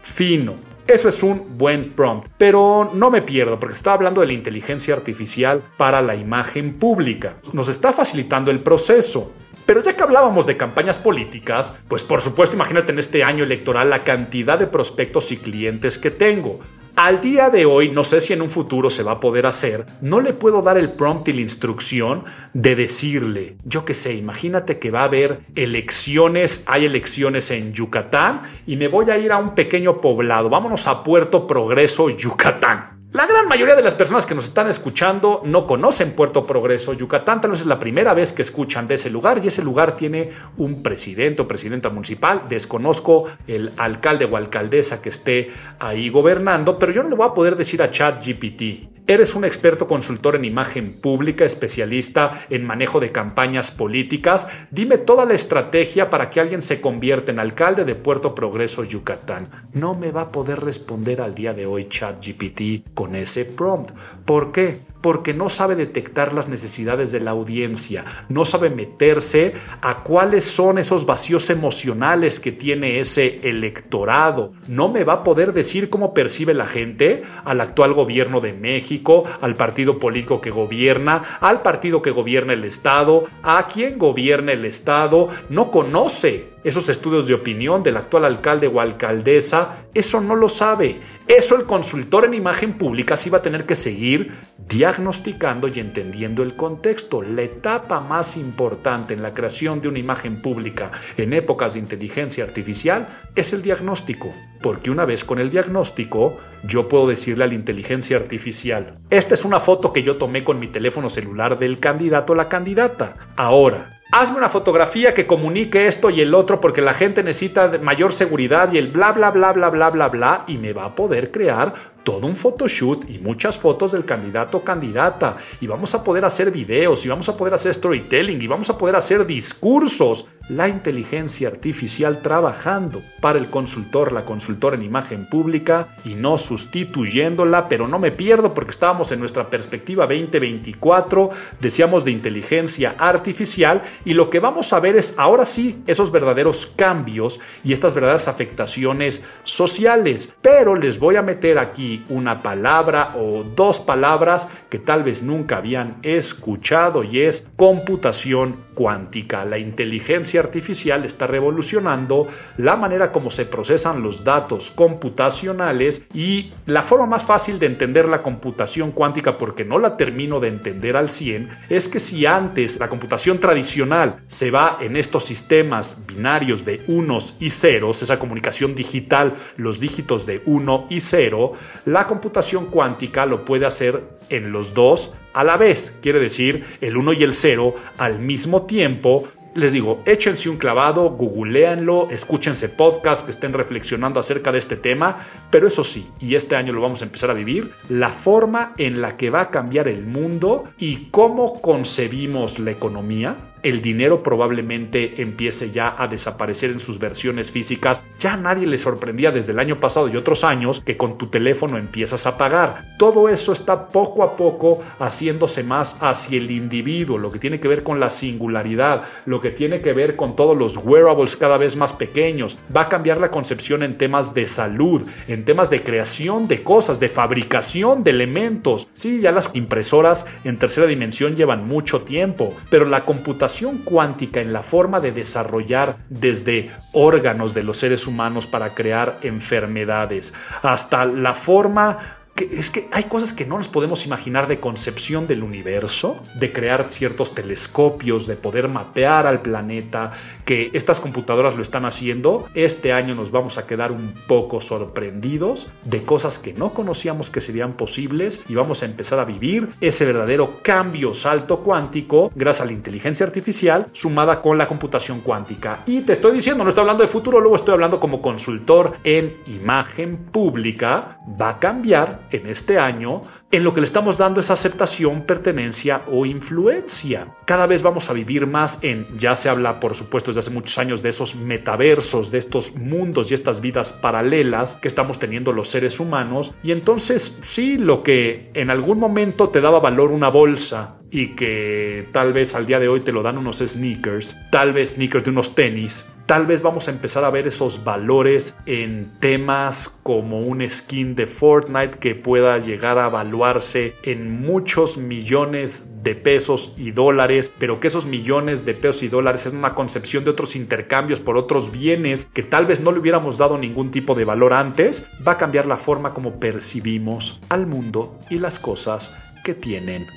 eso es un buen prompt, pero no me pierdo porque está hablando de la inteligencia artificial para la imagen pública. Nos está facilitando el proceso. Pero ya que hablábamos de campañas políticas, pues por supuesto imagínate en este año electoral la cantidad de prospectos y clientes que tengo. Al día de hoy, no sé si en un futuro se va a poder hacer, no le puedo dar el prompt y la instrucción de decirle, yo qué sé, imagínate que va a haber elecciones, hay elecciones en Yucatán y me voy a ir a un pequeño poblado, vámonos a Puerto Progreso, Yucatán. La gran mayoría de las personas que nos están escuchando no conocen Puerto Progreso, Yucatán, tal vez es la primera vez que escuchan de ese lugar y ese lugar tiene un presidente o presidenta municipal. Desconozco el alcalde o alcaldesa que esté ahí gobernando, pero yo no le voy a poder decir a ChatGPT, Eres un experto consultor en imagen pública, especialista en manejo de campañas políticas. Dime toda la estrategia para que alguien se convierta en alcalde de Puerto Progreso, Yucatán. No me va a poder responder al día de hoy ChatGPT con ese prompt. ¿Por qué? Porque no sabe detectar las necesidades de la audiencia, no sabe meterse a cuáles son esos vacíos emocionales que tiene ese electorado. No me va a poder decir cómo percibe la gente al actual gobierno de México, al partido político que gobierna, al partido que gobierna el Estado, a quién gobierna el Estado. No conoce esos estudios de opinión del actual alcalde o alcaldesa, eso no lo sabe. Eso el consultor en imagen pública sí va a tener que seguir diagnosticando y entendiendo el contexto. La etapa más importante en la creación de una imagen pública en épocas de inteligencia artificial es el diagnóstico, porque una vez con el diagnóstico yo puedo decirle a la inteligencia artificial, esta es una foto que yo tomé con mi teléfono celular del candidato o la candidata. Ahora, hazme una fotografía que comunique esto y el otro porque la gente necesita mayor seguridad y el bla bla bla bla bla bla bla y me va a poder crear todo un photoshoot y muchas fotos del candidato o candidata y vamos a poder hacer videos y vamos a poder hacer storytelling y vamos a poder hacer discursos. La inteligencia artificial trabajando para el consultor, la consultora en imagen pública y no sustituyéndola, pero no me pierdo porque estábamos en nuestra perspectiva 2024, decíamos de inteligencia artificial y lo que vamos a ver es ahora sí esos verdaderos cambios y estas verdaderas afectaciones sociales, pero les voy a meter aquí una palabra o dos palabras que tal vez nunca habían escuchado y es computación cuántica. La inteligencia artificial está revolucionando la manera como se procesan los datos computacionales y la forma más fácil de entender la computación cuántica porque no la termino de entender al 100 es que si antes la computación tradicional se va en estos sistemas binarios de unos y ceros, esa comunicación digital, los dígitos de 1 y 0, la computación cuántica lo puede hacer en los dos a la vez, quiere decir el 1 y el 0 al mismo tiempo. Les digo, échense un clavado, googleanlo, escúchense podcasts que estén reflexionando acerca de este tema, pero eso sí, y este año lo vamos a empezar a vivir, la forma en la que va a cambiar el mundo y cómo concebimos la economía el dinero probablemente empiece ya a desaparecer en sus versiones físicas. Ya nadie le sorprendía desde el año pasado y otros años que con tu teléfono empiezas a pagar. Todo eso está poco a poco haciéndose más hacia el individuo, lo que tiene que ver con la singularidad, lo que tiene que ver con todos los wearables cada vez más pequeños. Va a cambiar la concepción en temas de salud, en temas de creación de cosas, de fabricación de elementos. Sí, ya las impresoras en tercera dimensión llevan mucho tiempo, pero la computación cuántica en la forma de desarrollar desde órganos de los seres humanos para crear enfermedades hasta la forma es que hay cosas que no nos podemos imaginar de concepción del universo, de crear ciertos telescopios, de poder mapear al planeta, que estas computadoras lo están haciendo. Este año nos vamos a quedar un poco sorprendidos de cosas que no conocíamos que serían posibles y vamos a empezar a vivir ese verdadero cambio salto cuántico gracias a la inteligencia artificial sumada con la computación cuántica. Y te estoy diciendo, no estoy hablando de futuro, luego estoy hablando como consultor en imagen pública, va a cambiar en este año, en lo que le estamos dando es aceptación, pertenencia o influencia. Cada vez vamos a vivir más en, ya se habla por supuesto desde hace muchos años de esos metaversos, de estos mundos y estas vidas paralelas que estamos teniendo los seres humanos. Y entonces sí, lo que en algún momento te daba valor una bolsa y que tal vez al día de hoy te lo dan unos sneakers, tal vez sneakers de unos tenis, Tal vez vamos a empezar a ver esos valores en temas como un skin de Fortnite que pueda llegar a evaluarse en muchos millones de pesos y dólares, pero que esos millones de pesos y dólares es una concepción de otros intercambios por otros bienes que tal vez no le hubiéramos dado ningún tipo de valor antes, va a cambiar la forma como percibimos al mundo y las cosas que tienen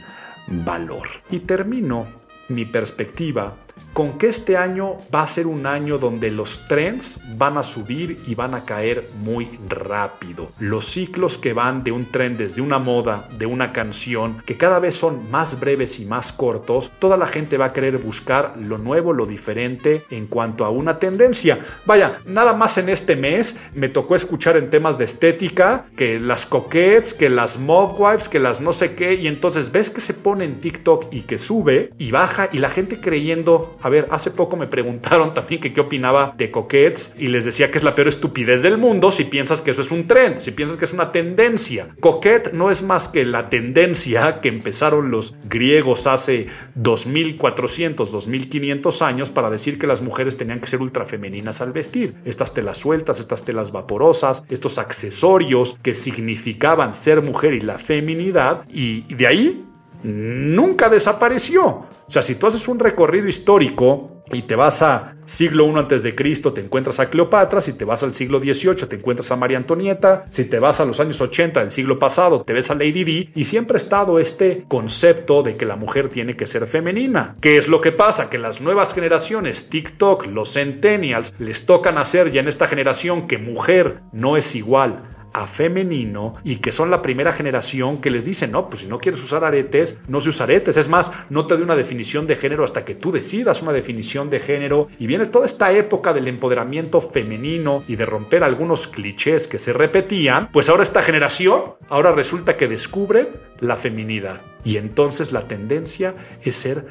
valor. Y termino mi perspectiva con que este año va a ser un año donde los trends van a subir y van a caer muy rápido. Los ciclos que van de un trend desde una moda, de una canción, que cada vez son más breves y más cortos, toda la gente va a querer buscar lo nuevo, lo diferente en cuanto a una tendencia. Vaya, nada más en este mes me tocó escuchar en temas de estética que las coquettes, que las wives, que las no sé qué, y entonces ves que se pone en TikTok y que sube y baja y la gente creyendo a ver, hace poco me preguntaron *laughs* también qué opinaba de Coquettes y les decía que es la peor estupidez del mundo si piensas que eso es un trend, si piensas que es una tendencia. Coquette no es más que la tendencia que empezaron los griegos hace 2400, 2500 años para decir que las mujeres tenían que ser ultra femeninas al vestir. Estas telas sueltas, estas telas vaporosas, estos accesorios que significaban ser mujer y la feminidad y de ahí nunca desapareció. O sea, si tú haces un recorrido histórico y te vas a siglo I antes de Cristo, te encuentras a Cleopatra, si te vas al siglo XVIII, te encuentras a María Antonieta, si te vas a los años 80 del siglo pasado, te ves a Lady Di, y siempre ha estado este concepto de que la mujer tiene que ser femenina. ¿Qué es lo que pasa? Que las nuevas generaciones, TikTok, los centennials, les tocan hacer ya en esta generación que mujer no es igual femenino y que son la primera generación que les dicen, no, pues si no quieres usar aretes, no se usa aretes. Es más, no te doy una definición de género hasta que tú decidas una definición de género. Y viene toda esta época del empoderamiento femenino y de romper algunos clichés que se repetían. Pues ahora esta generación, ahora resulta que descubren la feminidad. Y entonces la tendencia es ser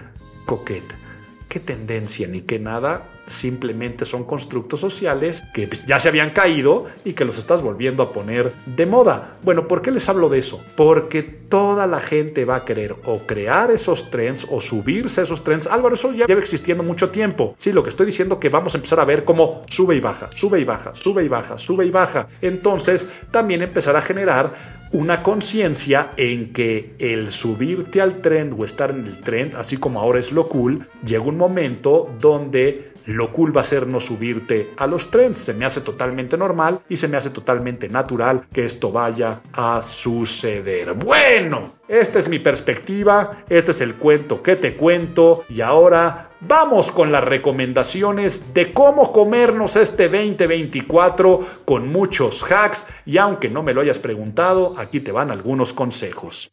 coqueta. ¿Qué tendencia ni qué nada? Simplemente son constructos sociales que pues, ya se habían caído y que los estás volviendo a poner de moda. Bueno, ¿por qué les hablo de eso? Porque toda la gente va a querer o crear esos trends o subirse a esos trends. Álvaro, eso ya lleva existiendo mucho tiempo. Sí, lo que estoy diciendo que vamos a empezar a ver cómo sube y baja, sube y baja, sube y baja, sube y baja. Entonces, también empezar a generar una conciencia en que el subirte al trend o estar en el trend, así como ahora es lo cool, llega un momento donde lo cool va a ser no subirte a los trends. Se me hace totalmente normal y se me hace totalmente natural que esto vaya a suceder. Bueno, esta es mi perspectiva, este es el cuento que te cuento y ahora vamos con las recomendaciones de cómo comernos este 2024 con muchos hacks y aunque no me lo hayas preguntado, aquí te van algunos consejos.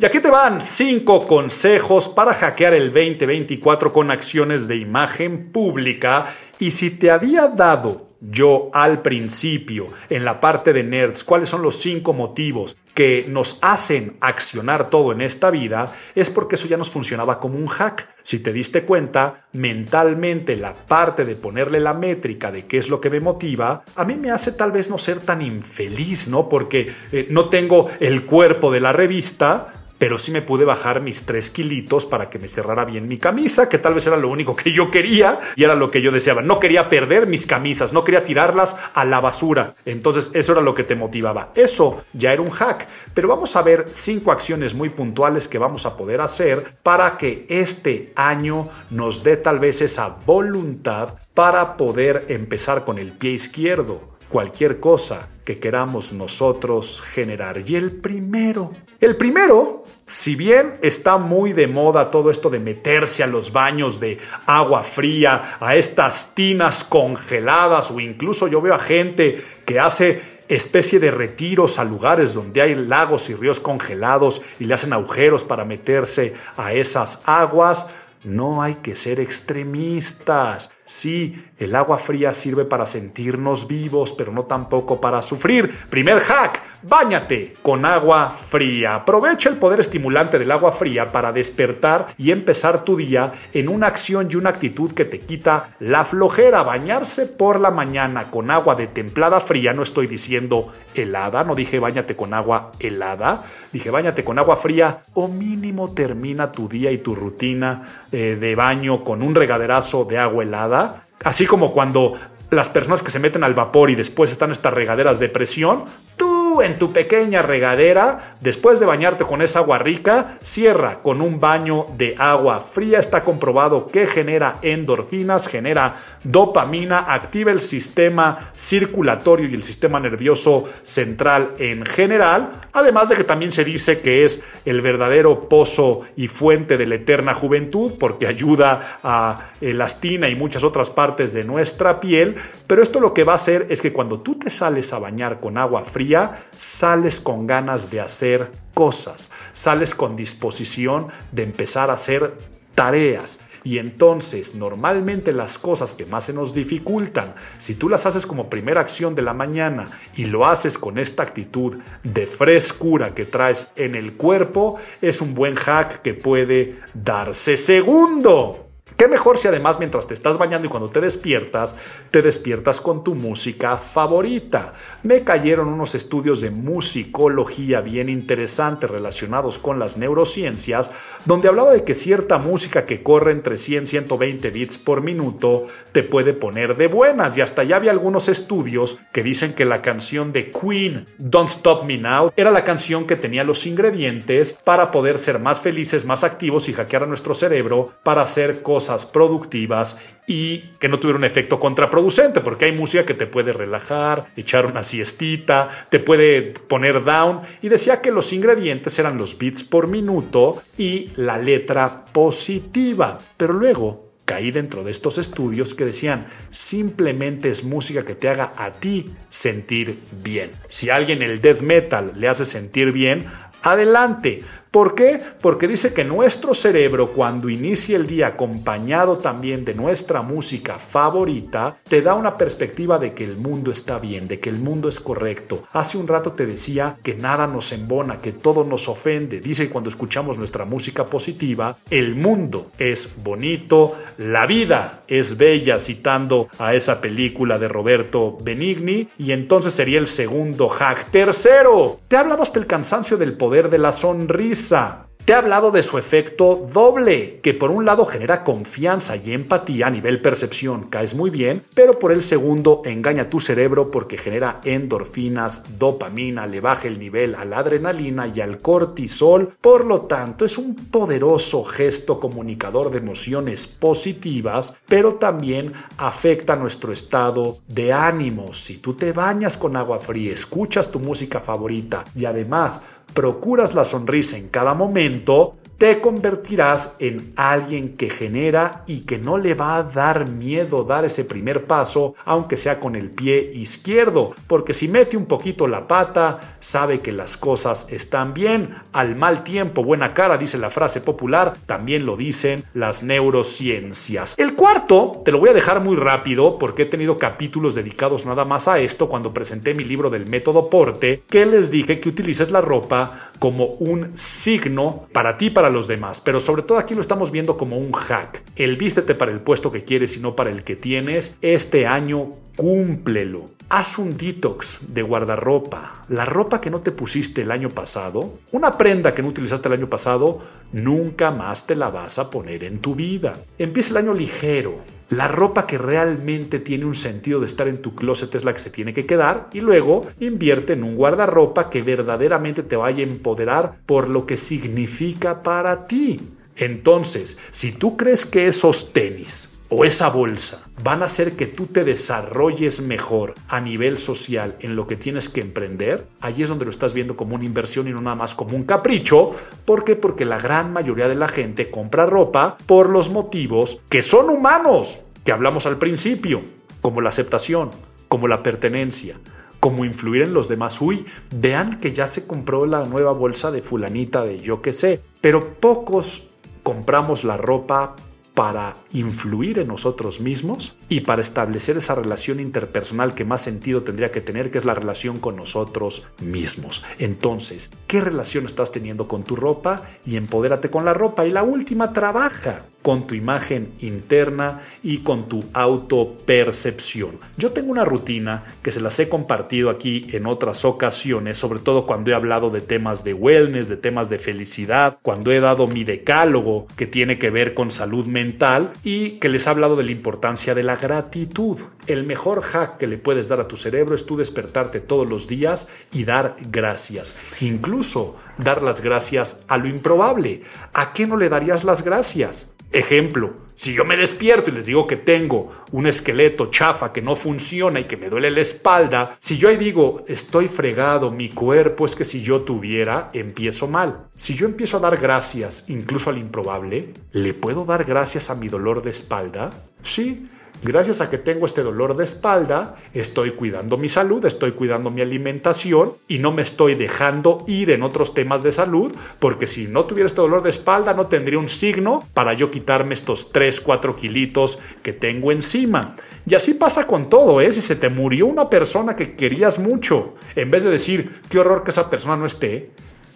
Y aquí te van 5 consejos para hackear el 2024 con acciones de imagen pública. Y si te había dado yo al principio en la parte de nerds cuáles son los cinco motivos que nos hacen accionar todo en esta vida, es porque eso ya nos funcionaba como un hack. Si te diste cuenta, mentalmente la parte de ponerle la métrica de qué es lo que me motiva, a mí me hace tal vez no ser tan infeliz, ¿no? Porque eh, no tengo el cuerpo de la revista, pero sí me pude bajar mis tres kilitos para que me cerrara bien mi camisa, que tal vez era lo único que yo quería y era lo que yo deseaba. No quería perder mis camisas, no quería tirarlas a la basura. Entonces eso era lo que te motivaba. Eso ya era un hack. Pero vamos a ver cinco acciones muy puntuales que vamos a poder hacer para que este año nos dé tal vez esa voluntad para poder empezar con el pie izquierdo cualquier cosa que queramos nosotros generar. Y el primero, el primero, si bien está muy de moda todo esto de meterse a los baños de agua fría, a estas tinas congeladas o incluso yo veo a gente que hace especie de retiros a lugares donde hay lagos y ríos congelados y le hacen agujeros para meterse a esas aguas, no hay que ser extremistas. Sí, el agua fría sirve para sentirnos vivos, pero no tampoco para sufrir. Primer hack, báñate con agua fría. Aprovecha el poder estimulante del agua fría para despertar y empezar tu día en una acción y una actitud que te quita la flojera. Bañarse por la mañana con agua de templada fría, no estoy diciendo helada, no dije báñate con agua helada, dije báñate con agua fría o mínimo termina tu día y tu rutina eh, de baño con un regaderazo de agua helada así como cuando las personas que se meten al vapor y después están estas regaderas de presión, tú en tu pequeña regadera, después de bañarte con esa agua rica, cierra con un baño de agua fría. Está comprobado que genera endorfinas, genera dopamina, activa el sistema circulatorio y el sistema nervioso central en general, además de que también se dice que es el verdadero pozo y fuente de la eterna juventud porque ayuda a elastina y muchas otras partes de nuestra piel, pero esto lo que va a hacer es que cuando tú te sales a bañar con agua fría, sales con ganas de hacer cosas, sales con disposición de empezar a hacer tareas. Y entonces, normalmente las cosas que más se nos dificultan, si tú las haces como primera acción de la mañana y lo haces con esta actitud de frescura que traes en el cuerpo, es un buen hack que puede darse. Segundo, ¿Qué mejor si además mientras te estás bañando y cuando te despiertas, te despiertas con tu música favorita? Me cayeron unos estudios de musicología bien interesantes relacionados con las neurociencias, donde hablaba de que cierta música que corre entre 100 y 120 bits por minuto te puede poner de buenas. Y hasta ya había algunos estudios que dicen que la canción de Queen, Don't Stop Me Now, era la canción que tenía los ingredientes para poder ser más felices, más activos y hackear a nuestro cerebro para hacer cosas productivas y que no tuviera un efecto contraproducente, porque hay música que te puede relajar, echar una siestita, te puede poner down. Y decía que los ingredientes eran los beats por minuto y la letra positiva. Pero luego caí dentro de estos estudios que decían simplemente es música que te haga a ti sentir bien. Si a alguien el death metal le hace sentir bien, adelante. ¿Por qué? Porque dice que nuestro cerebro cuando inicia el día acompañado también de nuestra música favorita, te da una perspectiva de que el mundo está bien, de que el mundo es correcto. Hace un rato te decía que nada nos embona, que todo nos ofende. Dice que cuando escuchamos nuestra música positiva, el mundo es bonito, la vida es bella, citando a esa película de Roberto Benigni, y entonces sería el segundo hack. Tercero, te ha hablado hasta el cansancio del poder de la sonrisa te he hablado de su efecto doble, que por un lado genera confianza y empatía a nivel percepción, caes muy bien, pero por el segundo engaña tu cerebro porque genera endorfinas, dopamina, le baja el nivel a la adrenalina y al cortisol, por lo tanto es un poderoso gesto comunicador de emociones positivas, pero también afecta nuestro estado de ánimo. Si tú te bañas con agua fría, escuchas tu música favorita y además procuras la sonrisa en cada momento, te convertirás en alguien que genera y que no le va a dar miedo dar ese primer paso, aunque sea con el pie izquierdo, porque si mete un poquito la pata, sabe que las cosas están bien. Al mal tiempo, buena cara, dice la frase popular, también lo dicen las neurociencias. El cuarto, te lo voy a dejar muy rápido porque he tenido capítulos dedicados nada más a esto cuando presenté mi libro del método porte, que les dije que utilices la ropa como un signo para ti y para los demás, pero sobre todo aquí lo estamos viendo como un hack. El vístete para el puesto que quieres y no para el que tienes. Este año cúmplelo. Haz un detox de guardarropa. La ropa que no te pusiste el año pasado, una prenda que no utilizaste el año pasado, nunca más te la vas a poner en tu vida. Empieza el año ligero. La ropa que realmente tiene un sentido de estar en tu closet es la que se tiene que quedar y luego invierte en un guardarropa que verdaderamente te vaya a empoderar por lo que significa para ti. Entonces, si tú crees que esos tenis o esa bolsa van a hacer que tú te desarrolles mejor a nivel social en lo que tienes que emprender, allí es donde lo estás viendo como una inversión y no nada más como un capricho. ¿Por qué? Porque la gran mayoría de la gente compra ropa por los motivos que son humanos, que hablamos al principio, como la aceptación, como la pertenencia, como influir en los demás. Uy, vean que ya se compró la nueva bolsa de fulanita de yo qué sé, pero pocos compramos la ropa para influir en nosotros mismos y para establecer esa relación interpersonal que más sentido tendría que tener, que es la relación con nosotros mismos. Entonces, ¿qué relación estás teniendo con tu ropa? Y empodérate con la ropa. Y la última, trabaja con tu imagen interna y con tu autopercepción. Yo tengo una rutina que se las he compartido aquí en otras ocasiones, sobre todo cuando he hablado de temas de wellness, de temas de felicidad, cuando he dado mi decálogo que tiene que ver con salud mental y que les he hablado de la importancia de la gratitud. El mejor hack que le puedes dar a tu cerebro es tú despertarte todos los días y dar gracias. Incluso dar las gracias a lo improbable. ¿A qué no le darías las gracias? Ejemplo, si yo me despierto y les digo que tengo un esqueleto chafa que no funciona y que me duele la espalda, si yo ahí digo estoy fregado, mi cuerpo es que si yo tuviera, empiezo mal. Si yo empiezo a dar gracias incluso al improbable, ¿le puedo dar gracias a mi dolor de espalda? Sí, Gracias a que tengo este dolor de espalda, estoy cuidando mi salud, estoy cuidando mi alimentación y no me estoy dejando ir en otros temas de salud, porque si no tuviera este dolor de espalda no tendría un signo para yo quitarme estos 3, 4 kilitos que tengo encima. Y así pasa con todo, ¿eh? Si se te murió una persona que querías mucho, en vez de decir, qué horror que esa persona no esté,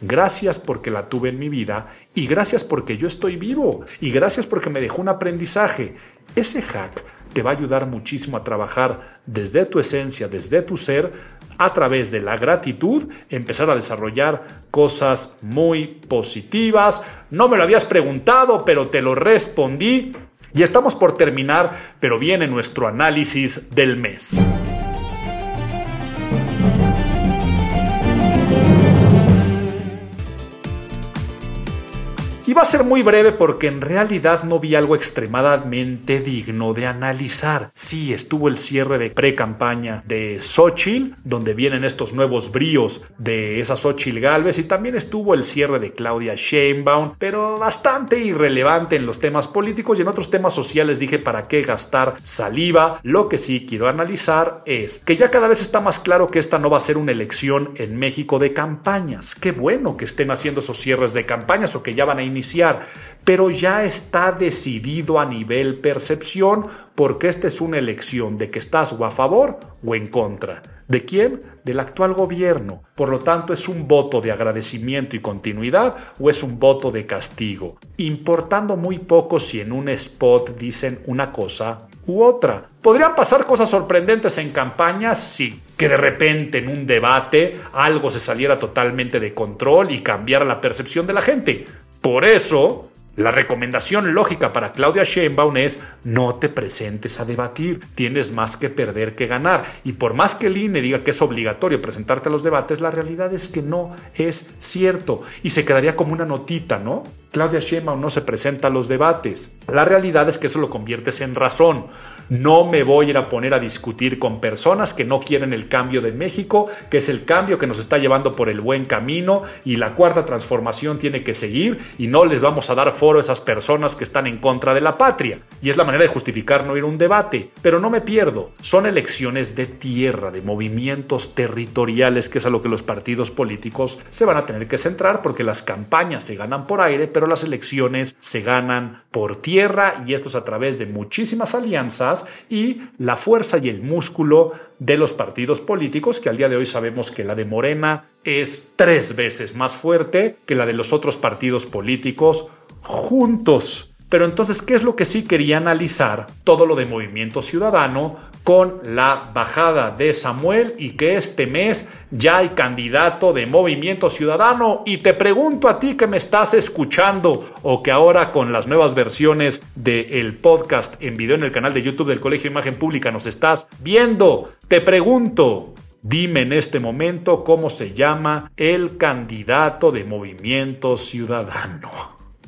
Gracias porque la tuve en mi vida y gracias porque yo estoy vivo y gracias porque me dejó un aprendizaje. Ese hack te va a ayudar muchísimo a trabajar desde tu esencia, desde tu ser, a través de la gratitud, empezar a desarrollar cosas muy positivas. No me lo habías preguntado, pero te lo respondí. Y estamos por terminar, pero viene nuestro análisis del mes. Va a ser muy breve porque en realidad no vi algo extremadamente digno de analizar. Sí, estuvo el cierre de pre-campaña de Xochitl, donde vienen estos nuevos bríos de esa Xochitl Galvez, y también estuvo el cierre de Claudia Sheinbaum, pero bastante irrelevante en los temas políticos y en otros temas sociales dije para qué gastar saliva. Lo que sí quiero analizar es que ya cada vez está más claro que esta no va a ser una elección en México de campañas. Qué bueno que estén haciendo esos cierres de campañas o que ya van a iniciar pero ya está decidido a nivel percepción porque esta es una elección de que estás a favor o en contra. ¿De quién? Del actual gobierno. Por lo tanto, es un voto de agradecimiento y continuidad o es un voto de castigo, importando muy poco si en un spot dicen una cosa u otra. ¿Podrían pasar cosas sorprendentes en campaña? Sí. Que de repente en un debate algo se saliera totalmente de control y cambiara la percepción de la gente. Por eso, la recomendación lógica para Claudia Sheinbaum es no te presentes a debatir, tienes más que perder que ganar. Y por más que el INE diga que es obligatorio presentarte a los debates, la realidad es que no es cierto. Y se quedaría como una notita, ¿no? Claudia Sheinbaum no se presenta a los debates. La realidad es que eso lo conviertes en razón. No me voy a ir a poner a discutir con personas que no quieren el cambio de México, que es el cambio que nos está llevando por el buen camino y la cuarta transformación tiene que seguir y no les vamos a dar foro a esas personas que están en contra de la patria. Y es la manera de justificar no ir a un debate. Pero no me pierdo. Son elecciones de tierra, de movimientos territoriales, que es a lo que los partidos políticos se van a tener que centrar porque las campañas se ganan por aire, pero las elecciones se ganan por tierra y esto es a través de muchísimas alianzas y la fuerza y el músculo de los partidos políticos, que al día de hoy sabemos que la de Morena es tres veces más fuerte que la de los otros partidos políticos juntos. Pero entonces, ¿qué es lo que sí quería analizar? Todo lo de movimiento ciudadano con la bajada de Samuel y que este mes ya hay candidato de movimiento ciudadano. Y te pregunto a ti que me estás escuchando o que ahora con las nuevas versiones del podcast en video en el canal de YouTube del Colegio de Imagen Pública nos estás viendo, te pregunto, Dime en este momento cómo se llama el candidato de Movimiento Ciudadano.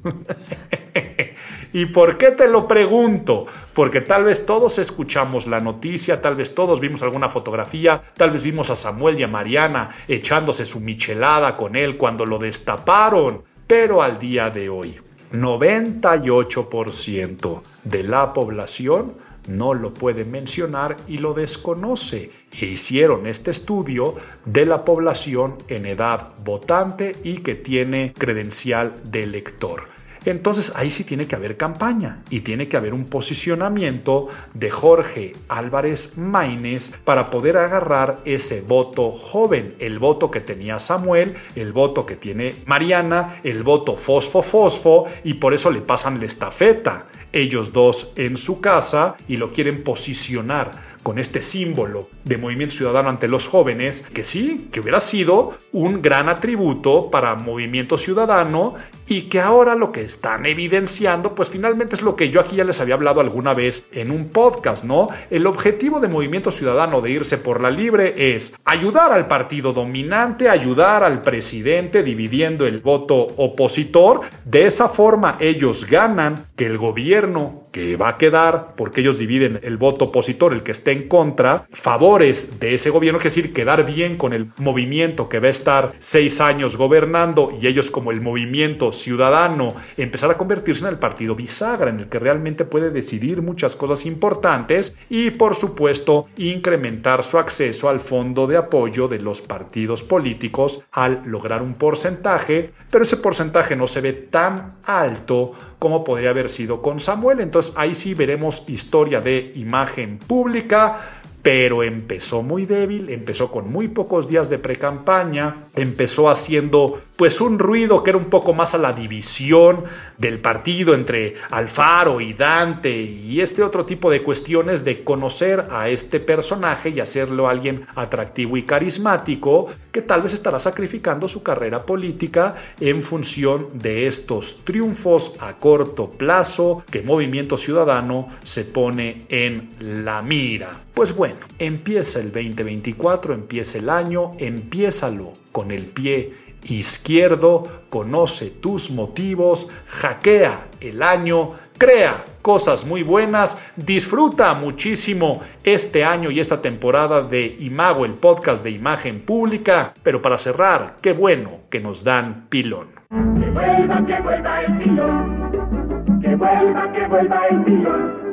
*laughs* ¿Y por qué te lo pregunto? Porque tal vez todos escuchamos la noticia, tal vez todos vimos alguna fotografía, tal vez vimos a Samuel y a Mariana echándose su michelada con él cuando lo destaparon. Pero al día de hoy, 98% de la población no lo puede mencionar y lo desconoce. E hicieron este estudio de la población en edad votante y que tiene credencial de elector. Entonces ahí sí tiene que haber campaña y tiene que haber un posicionamiento de Jorge Álvarez Maínez para poder agarrar ese voto joven, el voto que tenía Samuel, el voto que tiene Mariana, el voto fosfo fosfo y por eso le pasan la estafeta ellos dos en su casa y lo quieren posicionar con este símbolo de movimiento ciudadano ante los jóvenes, que sí, que hubiera sido un gran atributo para movimiento ciudadano y que ahora lo que están evidenciando, pues finalmente es lo que yo aquí ya les había hablado alguna vez en un podcast, ¿no? El objetivo de movimiento ciudadano de irse por la libre es ayudar al partido dominante, ayudar al presidente dividiendo el voto opositor. De esa forma ellos ganan que el gobierno que va a quedar, porque ellos dividen el voto opositor, el que esté en contra, favores de ese gobierno, es decir, quedar bien con el movimiento que va a estar seis años gobernando y ellos como el movimiento ciudadano empezar a convertirse en el partido bisagra, en el que realmente puede decidir muchas cosas importantes y por supuesto incrementar su acceso al fondo de apoyo de los partidos políticos al lograr un porcentaje, pero ese porcentaje no se ve tan alto como podría haber sido con Samuel. Entonces ahí sí veremos historia de imagen pública pero empezó muy débil, empezó con muy pocos días de precampaña, empezó haciendo pues un ruido que era un poco más a la división del partido entre Alfaro y Dante y este otro tipo de cuestiones de conocer a este personaje y hacerlo alguien atractivo y carismático que tal vez estará sacrificando su carrera política en función de estos triunfos a corto plazo que Movimiento Ciudadano se pone en la mira. Pues bueno, empieza el 2024, empieza el año, empiézalo con el pie izquierdo, conoce tus motivos, hackea el año, crea cosas muy buenas, disfruta muchísimo este año y esta temporada de Imago, el podcast de imagen pública, pero para cerrar, qué bueno que nos dan pilón. Que vuelva, que vuelva el pilón, que vuelva, que vuelva el pilón.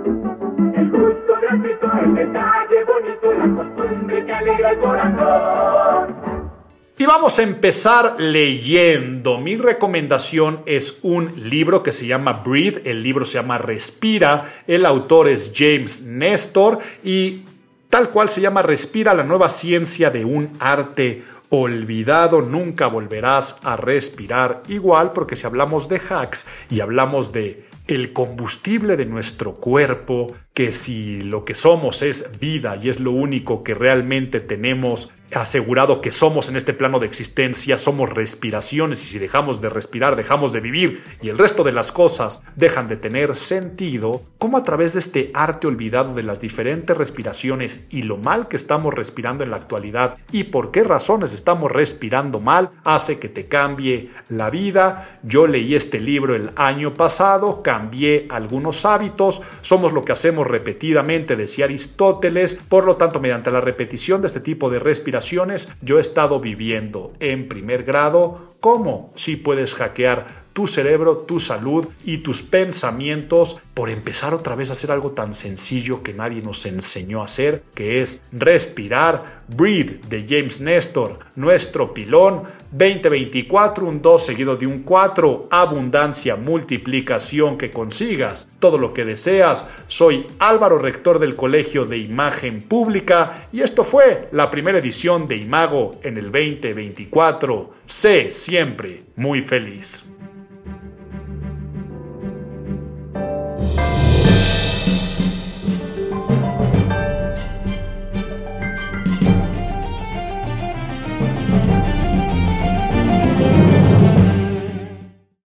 El gusto el detalle bonito, la costumbre que alegra el corazón. Vamos a empezar leyendo. Mi recomendación es un libro que se llama Breathe, el libro se llama Respira, el autor es James Nestor y tal cual se llama Respira, la nueva ciencia de un arte olvidado, nunca volverás a respirar igual, porque si hablamos de hacks y hablamos de el combustible de nuestro cuerpo, que si lo que somos es vida y es lo único que realmente tenemos asegurado que somos en este plano de existencia, somos respiraciones y si dejamos de respirar, dejamos de vivir y el resto de las cosas dejan de tener sentido, ¿cómo a través de este arte olvidado de las diferentes respiraciones y lo mal que estamos respirando en la actualidad y por qué razones estamos respirando mal hace que te cambie la vida? Yo leí este libro el año pasado, cambié algunos hábitos, somos lo que hacemos repetidamente, decía Aristóteles, por lo tanto mediante la repetición de este tipo de respiraciones yo he estado viviendo en primer grado. Cómo si puedes hackear tu cerebro, tu salud y tus pensamientos por empezar otra vez a hacer algo tan sencillo que nadie nos enseñó a hacer, que es respirar. Breathe de James Nestor, nuestro pilón. 2024, un 2 seguido de un 4. Abundancia, multiplicación, que consigas todo lo que deseas. Soy Álvaro, rector del Colegio de Imagen Pública y esto fue la primera edición de Imago en el 2024. Sé siempre muy feliz.